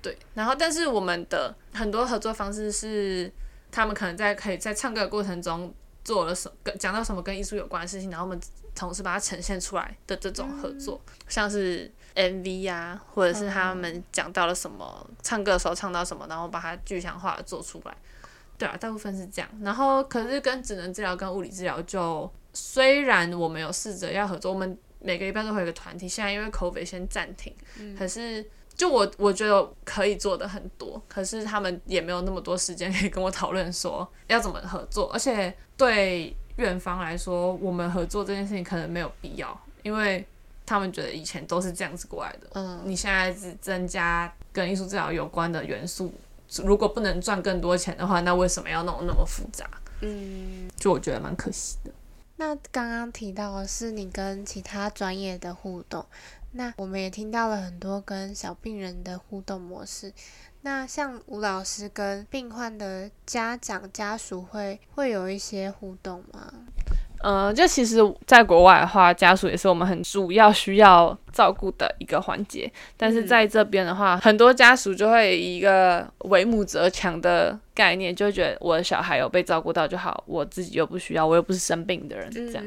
对，然后但是我们的很多合作方式是，他们可能在可以在唱歌的过程中做了什跟讲到什么跟艺术有关的事情，然后我们同时把它呈现出来的这种合作，像是 MV 呀，或者是他们讲到了什么，唱歌的时候唱到什么，然后把它具象化的做出来。对啊，大部分是这样。然后可是跟职能治疗跟物理治疗就。虽然我们有试着要合作，我们每个礼拜都会有个团体。现在因为 COVID 先暂停，可是就我我觉得可以做的很多，可是他们也没有那么多时间可以跟我讨论说要怎么合作。而且对院方来说，我们合作这件事情可能没有必要，因为他们觉得以前都是这样子过来的。嗯，你现在只增加跟艺术治疗有关的元素，如果不能赚更多钱的话，那为什么要弄那么复杂？嗯，就我觉得蛮可惜的。那刚刚提到的是你跟其他专业的互动，那我们也听到了很多跟小病人的互动模式。那像吴老师跟病患的家长家属会会有一些互动吗？嗯，就其实，在国外的话，家属也是我们很主要需要照顾的一个环节。但是在这边的话，很多家属就会以一个为母则强的。概念就觉得我的小孩有被照顾到就好，我自己又不需要，我又不是生病的人，这样。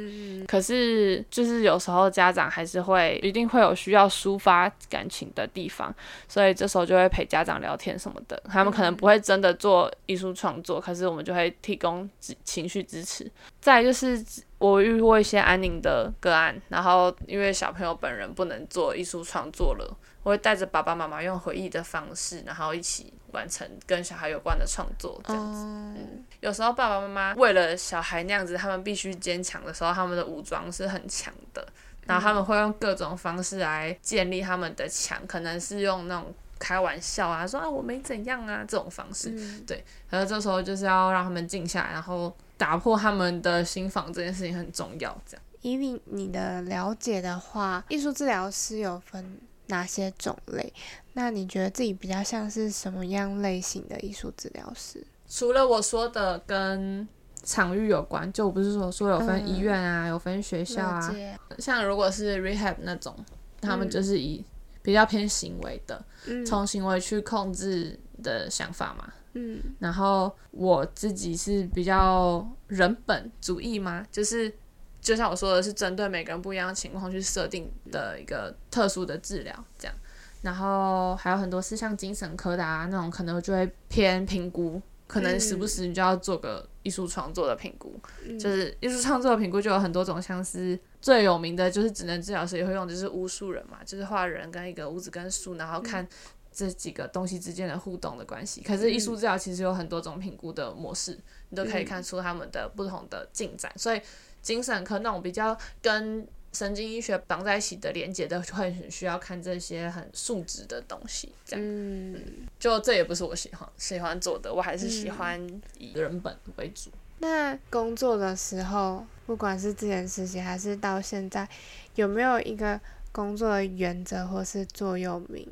可是就是有时候家长还是会一定会有需要抒发感情的地方，所以这时候就会陪家长聊天什么的。他们可能不会真的做艺术创作，可是我们就会提供情绪支持。再就是我遇过一些安宁的个案，然后因为小朋友本人不能做艺术创作了。我会带着爸爸妈妈用回忆的方式，然后一起完成跟小孩有关的创作，这样子。嗯，有时候爸爸妈妈为了小孩那样子，他们必须坚强的时候，他们的武装是很强的，然后他们会用各种方式来建立他们的墙，可能是用那种开玩笑啊，说啊我没怎样啊这种方式。对，然后这时候就是要让他们静下来，然后打破他们的心防，这件事情很重要。这样，以你你的了解的话，艺术治疗师有分。哪些种类？那你觉得自己比较像是什么样类型的艺术治疗师？除了我说的跟场域有关，就我不是说说有分医院啊，有分学校啊。像如果是 rehab 那种，他们就是以比较偏行为的，从行为去控制的想法嘛。嗯。然后我自己是比较人本主义嘛，就是。就像我说的是，针对每个人不一样的情况去设定的一个特殊的治疗，这样。然后还有很多是像精神科的啊，那种可能就会偏评估，可能时不时你就要做个艺术创作的评估。就是艺术创作的评估就有很多种，像是最有名的就是职能治疗师也会用，就是巫术人嘛，就是画人跟一个屋子跟树，然后看这几个东西之间的互动的关系。可是艺术治疗其实有很多种评估的模式，你都可以看出他们的不同的进展，所以。精神科那种比较跟神经医学绑在一起的连接的，会很需要看这些很数值的东西。这样，嗯就这也不是我喜欢喜欢做的，我还是喜欢以人本为主。那工作的时候，不管是之前实习还是到现在，有没有一个工作的原则或是座右铭？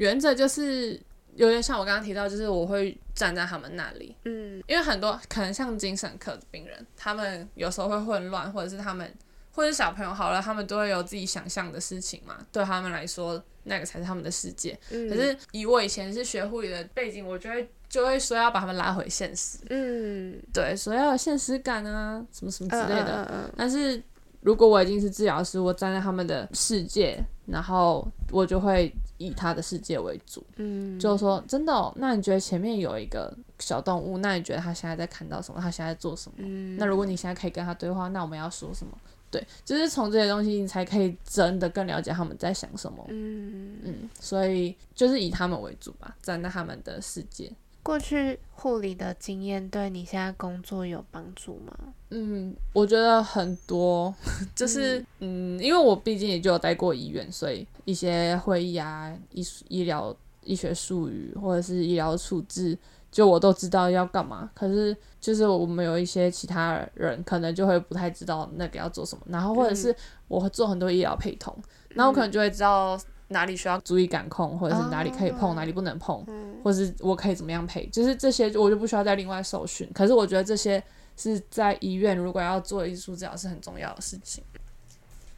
原则就是。有点像我刚刚提到，就是我会站在他们那里，嗯，因为很多可能像精神科的病人，他们有时候会混乱，或者是他们，或者是小朋友好了，他们都会有自己想象的事情嘛，对他们来说，那个才是他们的世界。可是以我以前是学护理的背景，我就会就会说要把他们拉回现实，嗯，对，说要有现实感啊，什么什么之类的。嗯嗯嗯但是如果我已经是治疗师，我站在他们的世界，然后我就会以他的世界为主，嗯，就是说真的、哦，那你觉得前面有一个小动物，那你觉得他现在在看到什么？他现在在做什么？嗯，那如果你现在可以跟他对话，那我们要说什么？对，就是从这些东西，你才可以真的更了解他们在想什么。嗯，嗯，所以就是以他们为主吧，站在他们的世界。过去护理的经验对你现在工作有帮助吗？嗯，我觉得很多，就是嗯因为我毕竟也就有待过医院，所以一些会议啊、医术医疗医学术语或者是医疗处置，就我都知道要干嘛。可是就是我们有一些其他人可能就会不太知道那个要做什么，然后或者是我会做很多医疗配通，然后我可能就会知道哪里需要注意感控，或者是哪里可以碰，哦哪里不能碰。嗯或是我可以怎么样配，就是这些我就不需要再另外受训。可是我觉得这些是在医院如果要做艺术治疗是很重要的事情。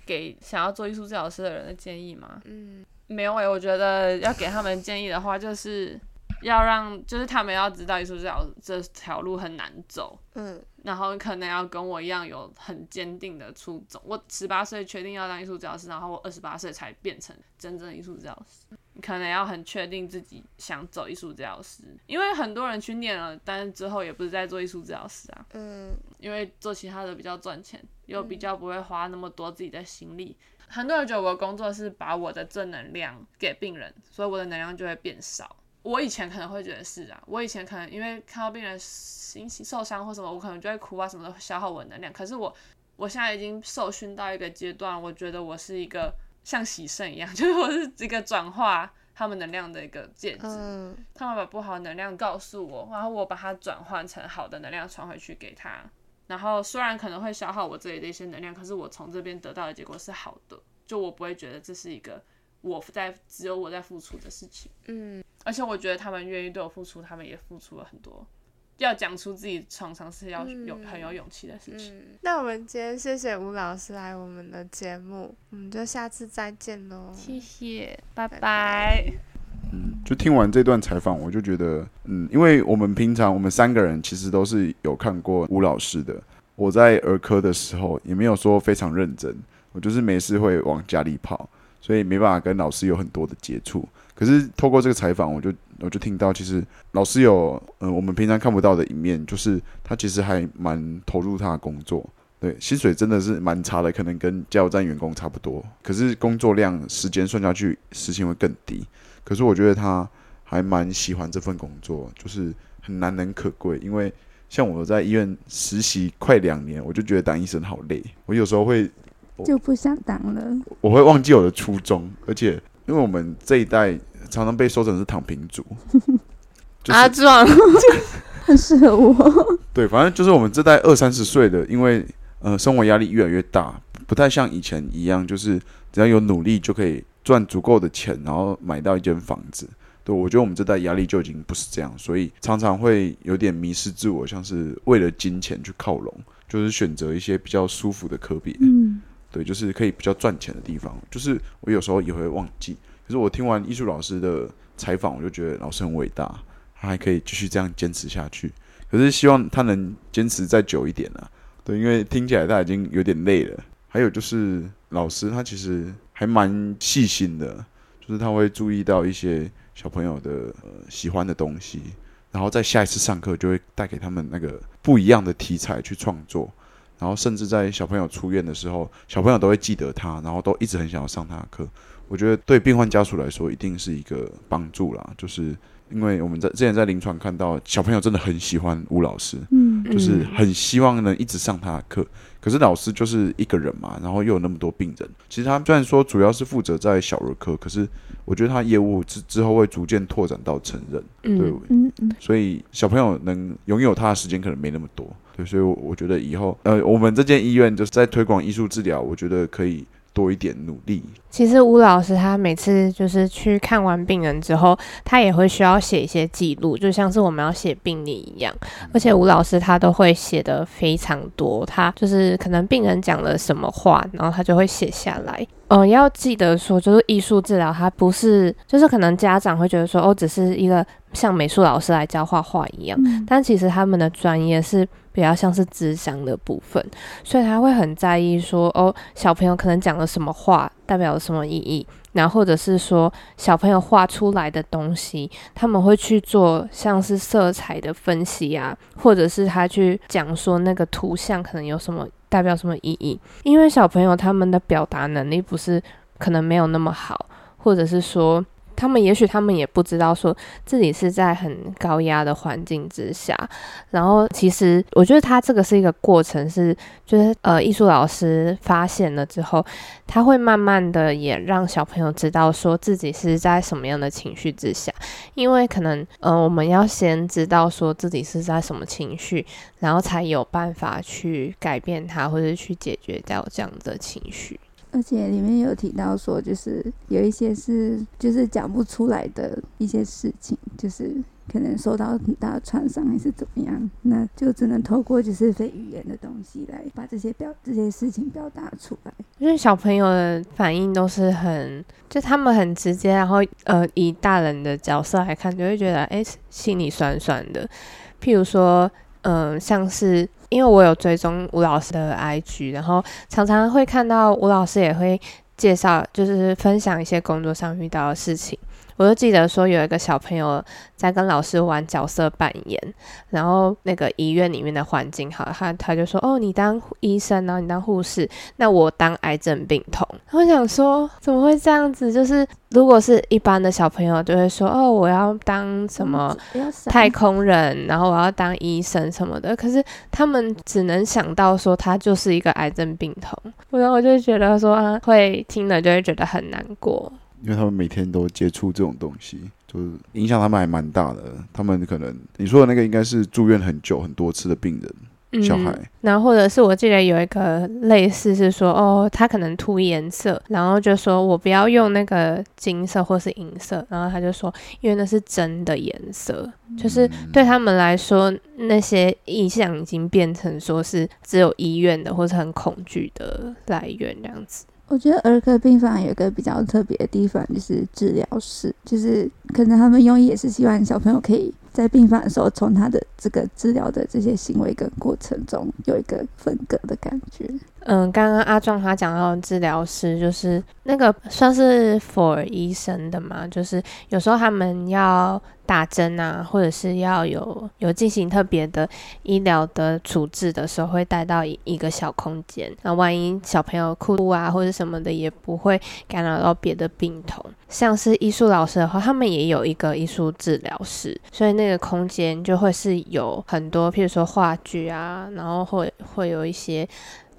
给想要做艺术治疗师的人的建议吗？嗯没有诶、我觉得要给他们建议的话，就是要让，就是他们要知道艺术治疗这条路很难走，嗯然后可能要跟我一样有很坚定的初衷。我十八岁确定要当艺术治疗师，然后我二十八岁才变成真正的艺术治疗师。你可能要很确定自己想走艺术治疗师，因为很多人去念了，但是之后也不是在做艺术治疗师啊，嗯因为做其他的比较赚钱，又比较不会花那么多自己的心力。很多人觉得我的工作是把我的正能量给病人，所以我的能量就会变少。我以前可能会觉得是啊，我以前可能因为看到病人心情受伤或什么，我可能就会哭啊什么的，消耗我的能量。可是我我现在已经受训到一个阶段，我觉得我是一个像洗肾一样，就是我是一个转化他们能量的一个介质。嗯他们把不好的能量告诉我，然后我把它转换成好的能量传回去给他。然后虽然可能会消耗我这里的一些能量，可是我从这边得到的结果是好的，就我不会觉得这是一个我在只有我在付出的事情。嗯而且我觉得他们愿意对我付出，他们也付出了很多。要讲出自己常常是要有、嗯很有勇气的事情。嗯，那我们今天谢谢吴老师来我们的节目，我们就下次再见喽。谢谢，拜拜拜。嗯，就听完这段采访，我就觉得，嗯，因为我们平常我们三个人其实都是有看过吴老师的。我在儿科的时候也没有说非常认真，我就是没事会往家里跑，所以没办法跟老师有很多的接触。可是透过这个采访，我就我就听到，其实老师有嗯、呃我们平常看不到的一面，就是他其实还蛮投入他的工作。对，薪水真的是蛮差的，可能跟加油站员工差不多。可是工作量、时间算下去，时薪会更低。可是我觉得他还蛮喜欢这份工作，就是很难能可贵。因为像我在医院实习快两年，我就觉得当医生好累。我有时候会就不想当了。我会忘记我的初衷，而且因为我们这一代常常被说成是躺平族，就是、阿壮，很适合我。对，反正就是我们这代二三十岁的，因为呃生活压力越来越大，不太像以前一样，就是只要有努力就可以赚足够的钱，然后买到一间房子。对，我觉得我们这代压力就已经不是这样，所以常常会有点迷失自我，像是为了金钱去靠拢，就是选择一些比较舒服的科别。嗯，对，就是可以比较赚钱的地方。就是我有时候也会忘记，可是我听完艺术老师的采访，我就觉得老师很伟大，他还可以继续这样坚持下去。可是希望他能坚持再久一点啊。对，因为听起来他已经有点累了。还有就是老师他其实还蛮细心的，就是他会注意到一些小朋友的呃喜欢的东西，然后在下一次上课就会带给他们那个不一样的题材去创作。然后甚至在小朋友出院的时候，小朋友都会记得他，然后都一直很想要上他的课。我觉得对病患家属来说，一定是一个帮助啦。就是因为我们在之前在临床看到，小朋友真的很喜欢吴老师，嗯，就是很希望能一直上他的课。可是老师就是一个人嘛，然后又有那么多病人。其实他虽然说主要是负责在小儿科，可是我觉得他业务之之后会逐渐拓展到成人。对，嗯嗯，所以小朋友能拥有他的时间可能没那么多，对，所以我我觉得以后，呃，我们这间医院就是在推广艺术治疗，我觉得可以多一点努力。其实吴老师他每次就是去看完病人之后，他也会需要写一些记录，就像是我们要写病历一样。而且吴老师他都会写的非常多，他就是可能病人讲了什么话，然后他就会写下来。嗯，要记得说，就是艺术治疗，它不是，就是可能家长会觉得说，哦，只是一个像美术老师来教画画一样，但其实他们的专业是比较像是智商的部分，所以他会很在意说，哦，小朋友可能讲了什么话，代表了什么意义，然后或者是说小朋友画出来的东西，他们会去做像是色彩的分析啊，或者是他去讲说那个图像可能有什么。代表什么意义？因为小朋友他们的表达能力不是可能没有那么好，或者是说他们也许他们也不知道说自己是在很高压的环境之下。然后其实我觉得他这个是一个过程，是就是呃艺术老师发现了之后，他会慢慢的也让小朋友知道说自己是在什么样的情绪之下。因为可能呃我们要先知道说自己是在什么情绪。然后才有办法去改变它，或者去解决掉这样的情绪。而且里面有提到说，就是有一些是就是讲不出来的一些事情，就是可能受到很大的创伤还是怎么样，那就只能透过就是非语言的东西来把这些表这些事情表达出来。因为小朋友的反应都是很，就他们很直接，然后呃以大人的角色来看，就会觉得哎心里酸酸的。譬如说。嗯，像是因为我有追踪吴老师的 IG，然后常常会看到吴老师也会介绍，就是分享一些工作上遇到的事情。我就记得说有一个小朋友在跟老师玩角色扮演，然后那个医院里面的环境好，他他就说哦，你当医生然后，你当护士，那我当癌症病童。我想说怎么会这样子？就是如果是一般的小朋友，就会说哦，我要当什么太空人，然后我要当医生什么的。可是他们只能想到说他就是一个癌症病童，然后我就觉得说啊，会听了就会觉得很难过。因为他们每天都接触这种东西，就是影响他们还蛮大的。他们可能你说的那个应该是住院很久很多次的病人，小孩。然后或者是我记得有一个类似是说，哦，他可能涂颜色，然后就说我不要用那个金色或是银色，然后他就说，因为那是真的颜色，就是对他们来说，那些意象已经变成说是只有医院的或是很恐惧的来源这样子。我觉得儿科病房有一个比较特别的地方，就是治疗室，就是可能他们用意也是希望小朋友可以在病房的时候，从他的这个治疗的这些行为跟过程中有一个分割的感觉。嗯，刚刚阿壮他讲到治疗师，就是那个算是 for 医生的嘛，就是有时候他们要打针啊，或者是要有有进行特别的医疗的处置的时候，会带到一个小空间，那万一小朋友哭啊或者什么的，也不会干扰到别的病童。像是艺术老师的话，他们也有一个艺术治疗室，所以那个空间就会是有很多，譬如说话剧啊，然后会会有一些。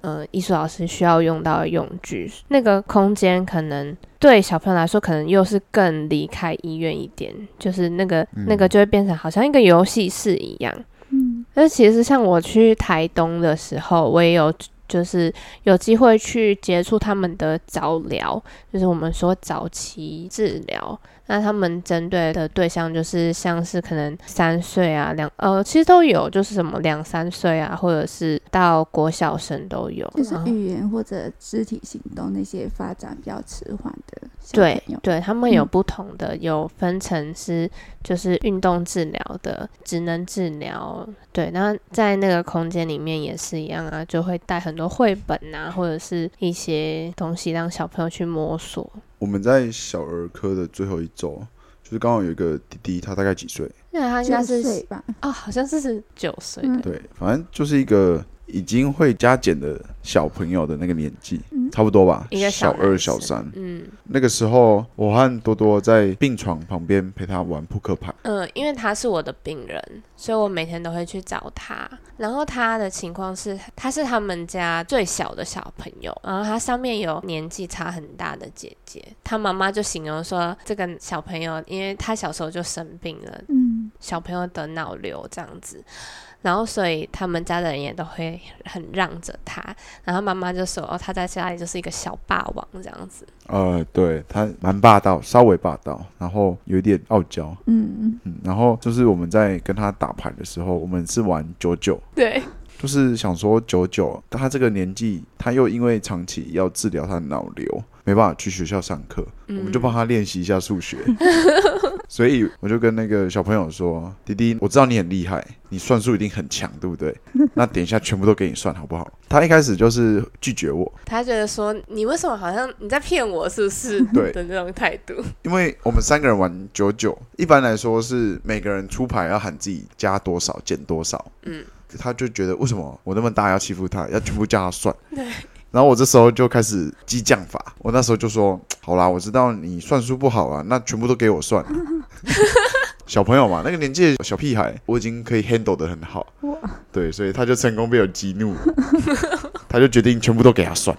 呃，艺术老师需要用到的用具，那个空间可能对小朋友来说，可能又是更离开医院一点，就是那个那个就会变成好像一个游戏室一样。嗯，那其实像我去台东的时候，我也有就是有机会去接触他们的早疗，就是我们说早期治疗。那他们针对的对象就是像是可能三岁啊，两呃，其实都有，就是什么两三岁啊，或者是到国小生都有，就是语言或者肢体行动那些发展比较迟缓的。对对，他们有不同的，有分成是就是运动治疗的，职能治疗。对，那在那个空间里面也是一样啊，就会带很多绘本啊，或者是一些东西让小朋友去摸索。我们在小儿科的最后一周，就是刚好有一个弟弟，他大概几岁？那他应该是吧？哦，好像是是九岁。对，反正就是一个已经会加减的小朋友的那个年纪，差不多吧？小二、小三。嗯，那个时候我和多多在病床旁边陪他玩扑克牌。嗯，因为他是我的病人，所以我每天都会去找他。然后他的情况是，他是他们家最小的小朋友，然后他上面有年纪差很大的姐姐。他妈妈就形容说，这个小朋友因为他小时候就生病了，嗯，小朋友得脑瘤这样子。然后，所以他们家的人也都会很让着他。然后妈妈就说：“哦，他在家里就是一个小霸王这样子。”呃，对他蛮霸道，稍微霸道，然后有一点傲娇。嗯嗯，然后就是我们在跟他打牌的时候，我们是玩九九，对，就是想说九九，他这个年纪，他又因为长期要治疗他的脑瘤，没办法去学校上课，我们就帮他练习一下数学。所以我就跟那个小朋友说：“弟弟，我知道你很厉害，你算术一定很强，对不对？那等一下全部都给你算好不好？”他一开始就是拒绝我，他觉得说：“你为什么好像你在骗我，是不是？” 对的那种态度。因为我们三个人玩九九，一般来说是每个人出牌要喊自己加多少减多少，嗯，他就觉得为什么我那么大要欺负他，要全部叫他算。对。然后我这时候就开始激将法，我那时候就说：“好啦，我知道你算术不好啊，那全部都给我算。”小朋友嘛，那个年纪的小屁孩，我已经可以 handle 的很好。哇，对，所以他就成功被我激怒，他就决定全部都给他算。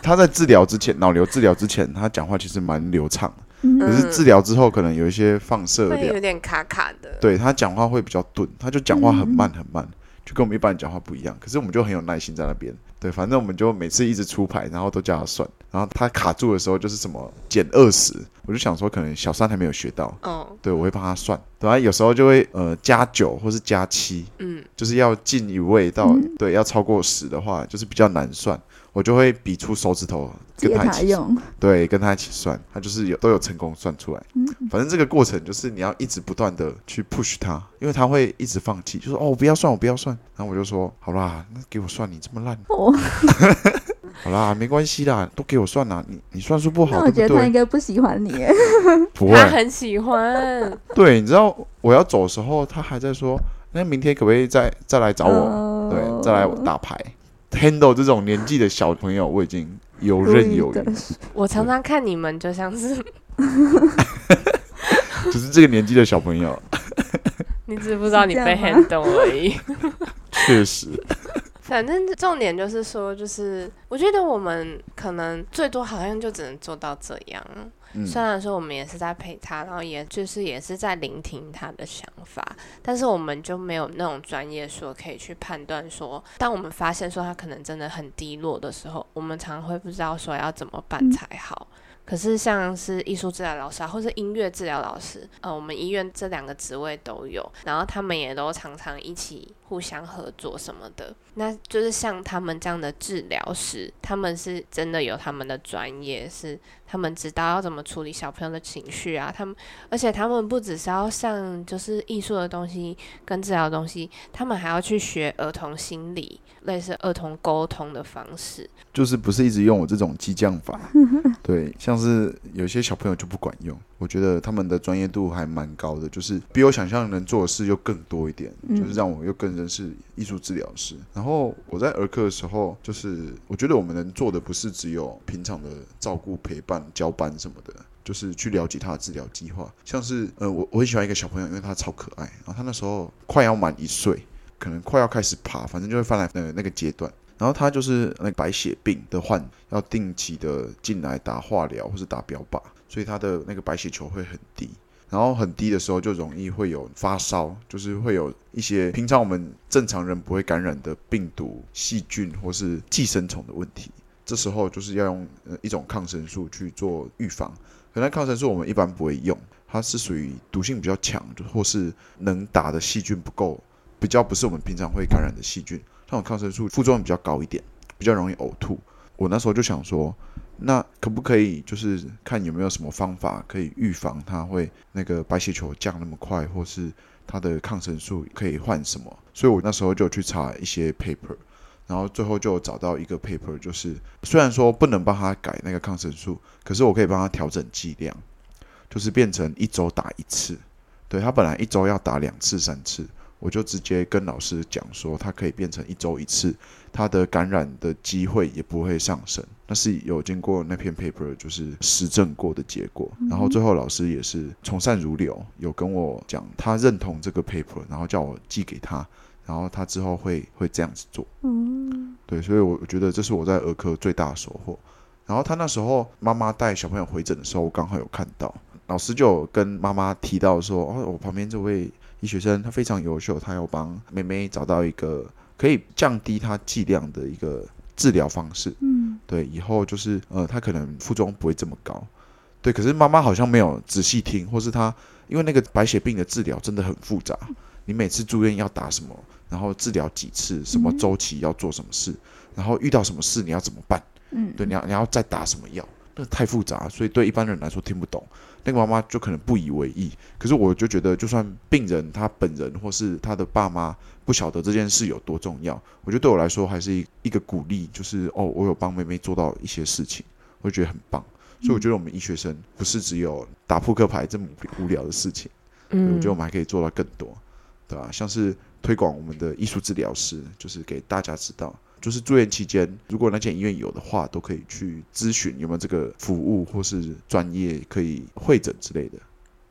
他在治疗之前，脑瘤治疗之前，他讲话其实蛮流畅的，嗯可是治疗之后，可能有一些放射有，点卡卡的。对他讲话会比较钝，他就讲话很慢很慢，就跟我们一般人讲话不一样。可是我们就很有耐心在那边，对，反正我们就每次一直出牌，然后都叫他算，然后他卡住的时候就是什么减二十，我就想说可能小三还没有学到，哦，对我会帮他算，对啊，有时候就会呃加九或是加七，嗯，就是要进一位到、嗯。对要超过十的话，就是比较难算，我就会比出手指头跟他一起用，对，跟他一起算，他就是有都有成功算出来。嗯。反正这个过程就是你要一直不断的去 push 他，因为他会一直放弃，就说哦我不要算，我不要算。然后我就说好啦，那给我算，你这么烂，哦，好啦，没关系啦，都给我算啦。你你算数不好，那我觉？得他应该不喜欢你耶，不会，他很喜欢。对，你知道我要走的时候，他还在说，那明天可不可以再再来找我？哦对，再来打牌。handle 这种年纪的小朋友，我已经游刃有余。我常常看你们，就像是 只是这个年纪的小朋友，你只不知道你被 handle 而已。确实，反正重点就是说，就是我觉得我们可能最多好像就只能做到这样。嗯，虽然说我们也是在陪他，然后也就是也是在聆听他的想法，但是我们就没有那种专业说可以去判断说，当我们发现说他可能真的很低落的时候，我们常常会不知道说要怎么办嗯才好。可是像是艺术治疗老师啊，或是音乐治疗老师，呃，我们医院这两个职位都有，然后他们也都常常一起互相合作什么的。那就是像他们这样的治疗师，他们是真的有他们的专业，是他们知道要怎么处理小朋友的情绪啊。他们而且他们不只是要上就是艺术的东西跟治疗的东西，他们还要去学儿童心理，类似儿童沟通的方式。就是不是一直用我这种激将法，对，像是有些小朋友就不管用，我觉得他们的专业度还蛮高的，就是比我想象能做的事又更多一点，嗯就是让我又更认识艺术治疗师。然后我在儿科的时候，就是我觉得我们能做的不是只有平常的照顾、陪伴、交班什么的。就是去了解他的治疗计划，像是呃，我我很喜欢一个小朋友，因为他超可爱，然后他那时候快要满一岁，可能快要开始爬，反正就会翻来呃那个阶段，然后他就是那个白血病的患，要定期的进来打化疗或是打标靶，所以他的那个白血球会很低。然后很低的时候就容易会有发烧，就是会有一些平常我们正常人不会感染的病毒、细菌或是寄生虫的问题。这时候就是要用一种抗生素去做预防。可那抗生素我们一般不会用，它是属于毒性比较强，或是能打的细菌不够，比较不是我们平常会感染的细菌。那种抗生素副作用比较高一点，比较容易呕吐。我那时候就想说，那可不可以就是看有没有什么方法可以预防它会那个白血球降那么快，或是它的抗生素可以换什么？所以我那时候就去查一些 paper，然后最后就找到一个 paper，就是虽然说不能帮他改那个抗生素，可是我可以帮他调整剂量，就是变成一周打一次。对他本来一周要打两次、三次，我就直接跟老师讲说，他可以变成一周一次，他的感染的机会也不会上升。那是有经过那篇 paper 就是实证过的结果。然后最后老师也是从善如流，有跟我讲他认同这个 paper，然后叫我寄给他，然后他之后会会这样子做。嗯，对，所以我我觉得这是我在儿科最大的收获。然后他那时候妈妈带小朋友回诊的时候，我刚好有看到老师就有跟妈妈提到说，哦，我旁边这位医学生他非常优秀，他要帮妹妹找到一个可以降低她剂量的一个治疗方式。嗯，对，以后就是呃，他可能副作用不会这么高。对，可是妈妈好像没有仔细听，或是她因为那个白血病的治疗真的很复杂，你每次住院要打什么，然后治疗几次，什么周期要做什么事，然后遇到什么事你要怎么办？嗯，对，你要你要再打什么药，那太复杂，所以对一般人来说听不懂。那个妈妈就可能不以为意，可是我就觉得，就算病人他本人或是他的爸妈不晓得这件事有多重要，我觉得对我来说还是一一个鼓励，就是哦，我有帮妹妹做到一些事情，我就觉得很棒。所以我觉得我们医学生不是只有打扑克牌这么无聊的事情，嗯我觉得我们还可以做到更多，对吧、像是推广我们的艺术治疗师，就是给大家知道，就是住院期间，如果那间医院有的话，都可以去咨询有没有这个服务或是专业可以会诊之类的。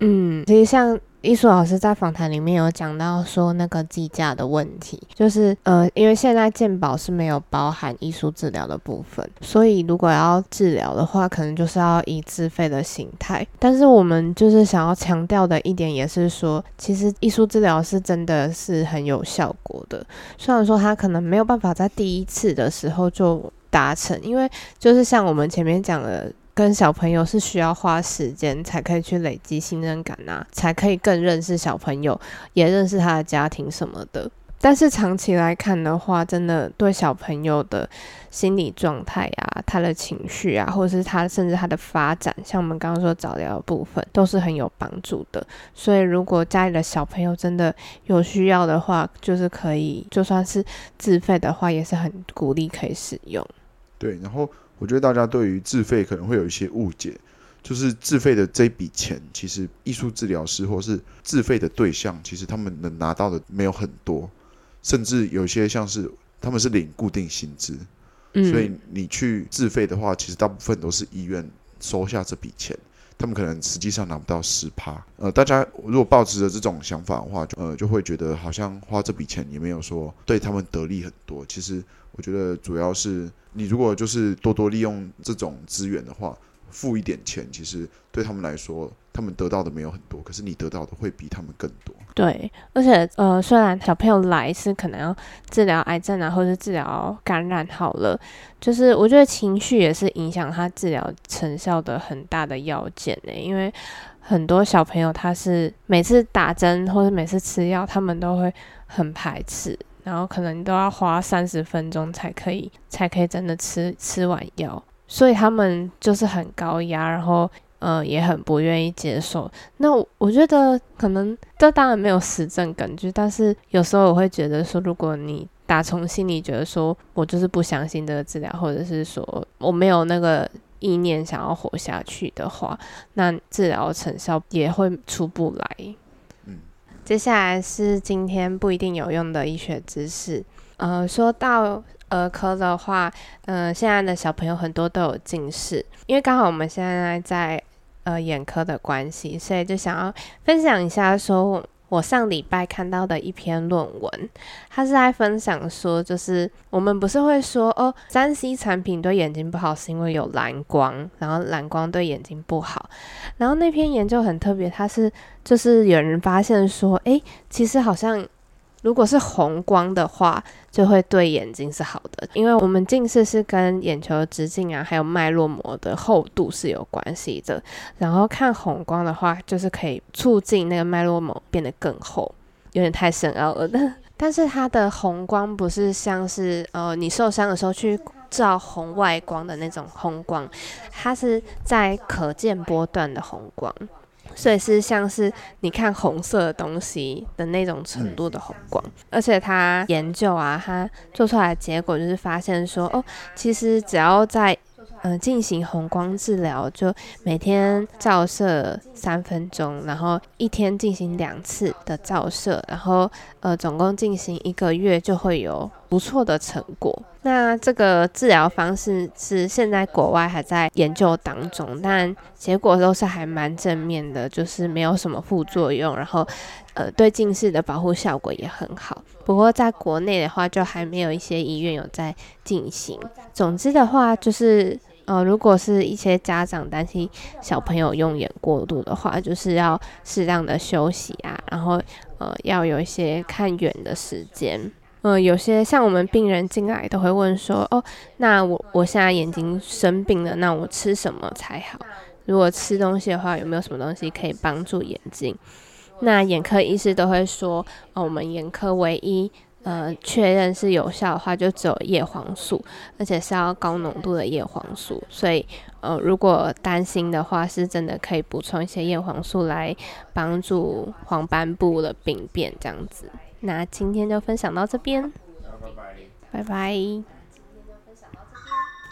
嗯，其实像艺术老师在访谈里面有讲到说那个计价的问题，就是呃，因为现在健保是没有包含艺术治疗的部分，所以如果要治疗的话，可能就是要以自费的形态。但是我们就是想要强调的一点也是说，其实艺术治疗是真的是很有效果的，虽然说它可能没有办法在第一次的时候就达成，因为就是像我们前面讲的。跟小朋友是需要花时间才可以去累积信任感啊，才可以更认识小朋友，也认识他的家庭什么的。但是长期来看的话，真的对小朋友的心理状态啊、他的情绪啊，或者是他甚至他的发展，像我们刚刚说早疗的部分，都是很有帮助的。所以如果家里的小朋友真的有需要的话，就是可以，就算是自费的话，也是很鼓励可以使用。对，然后我觉得大家对于自费可能会有一些误解，就是自费的这笔钱，其实艺术治疗师或是自费的对象，其实他们能拿到的没有很多，甚至有些像是他们是领固定薪资，嗯，所以你去自费的话，其实大部分都是医院收下这笔钱，他们可能实际上拿不到十趴。呃，大家如果抱持着这种想法的话，就呃就会觉得好像花这笔钱也没有说对他们得利很多。其实我觉得主要是你如果就是多多利用这种资源的话，付一点钱，其实对他们来说，他们得到的没有很多，可是你得到的会比他们更多。对，而且呃，虽然小朋友来是可能要治疗癌症啊，或者治疗感染好了，就是我觉得情绪也是影响他治疗成效的很大的要件呢。因为很多小朋友他是每次打针或者每次吃药，他们都会很排斥，然后可能都要花三十分钟才可以才可以真的吃吃完药，所以他们就是很高压，然后。呃，也很不愿意接受。那我我觉得可能这当然没有实证根据，但是有时候我会觉得说，如果你打从心里觉得说我就是不相信这个治疗，或者是说我没有那个意念想要活下去的话，那治疗成效也会出不来。接下来是今天不一定有用的医学知识。呃，说到儿科的话，呃，现在的小朋友很多都有近视，因为刚好我们现在在呃眼科的关系，所以就想要分享一下说。我上礼拜看到的一篇论文，他是在分享说，就是我们不是会说哦，三 C 产品对眼睛不好，是因为有蓝光，然后蓝光对眼睛不好。然后那篇研究很特别，它是就是有人发现说，诶，其实好像如果是红光的话，就会对眼睛是好的，因为我们近视是跟眼球的直径啊，还有脉络膜的厚度是有关系的。然后看红光的话，就是可以促进那个脉络膜变得更厚，有点太深奥了。但 但是它的红光不是像是呃你受伤的时候去照红外光的那种红光，它是在可见波段的红光。所以是像是你看红色的东西的那种程度的红光，而且他研究啊，他做出来的结果就是发现说，哦，其实只要在呃进行红光治疗，就每天照射三分钟，然后一天进行两次的照射，然后呃总共进行一个月，就会有不错的成果。那这个治疗方式是现在国外还在研究当中，但结果都是还蛮正面的，就是没有什么副作用，然后呃对近视的保护效果也很好。不过在国内的话，就还没有一些医院有在进行。总之的话，就是呃，如果是一些家长担心小朋友用眼过度的话，就是要适当的休息啊，然后呃要有一些看远的时间。呃，有些像我们病人进来都会问说，哦，那我我现在眼睛生病了，那我吃什么才好？如果吃东西的话，有没有什么东西可以帮助眼睛？那眼科医师都会说，哦，我们眼科唯一呃确认是有效的话，就只有叶黄素，而且是要高浓度的叶黄素。所以，呃，如果担心的话，是真的可以补充一些叶黄素来帮助黄斑部的病变这样子。那今天就分享到这边，拜拜，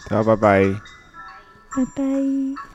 大家拜拜。拜拜。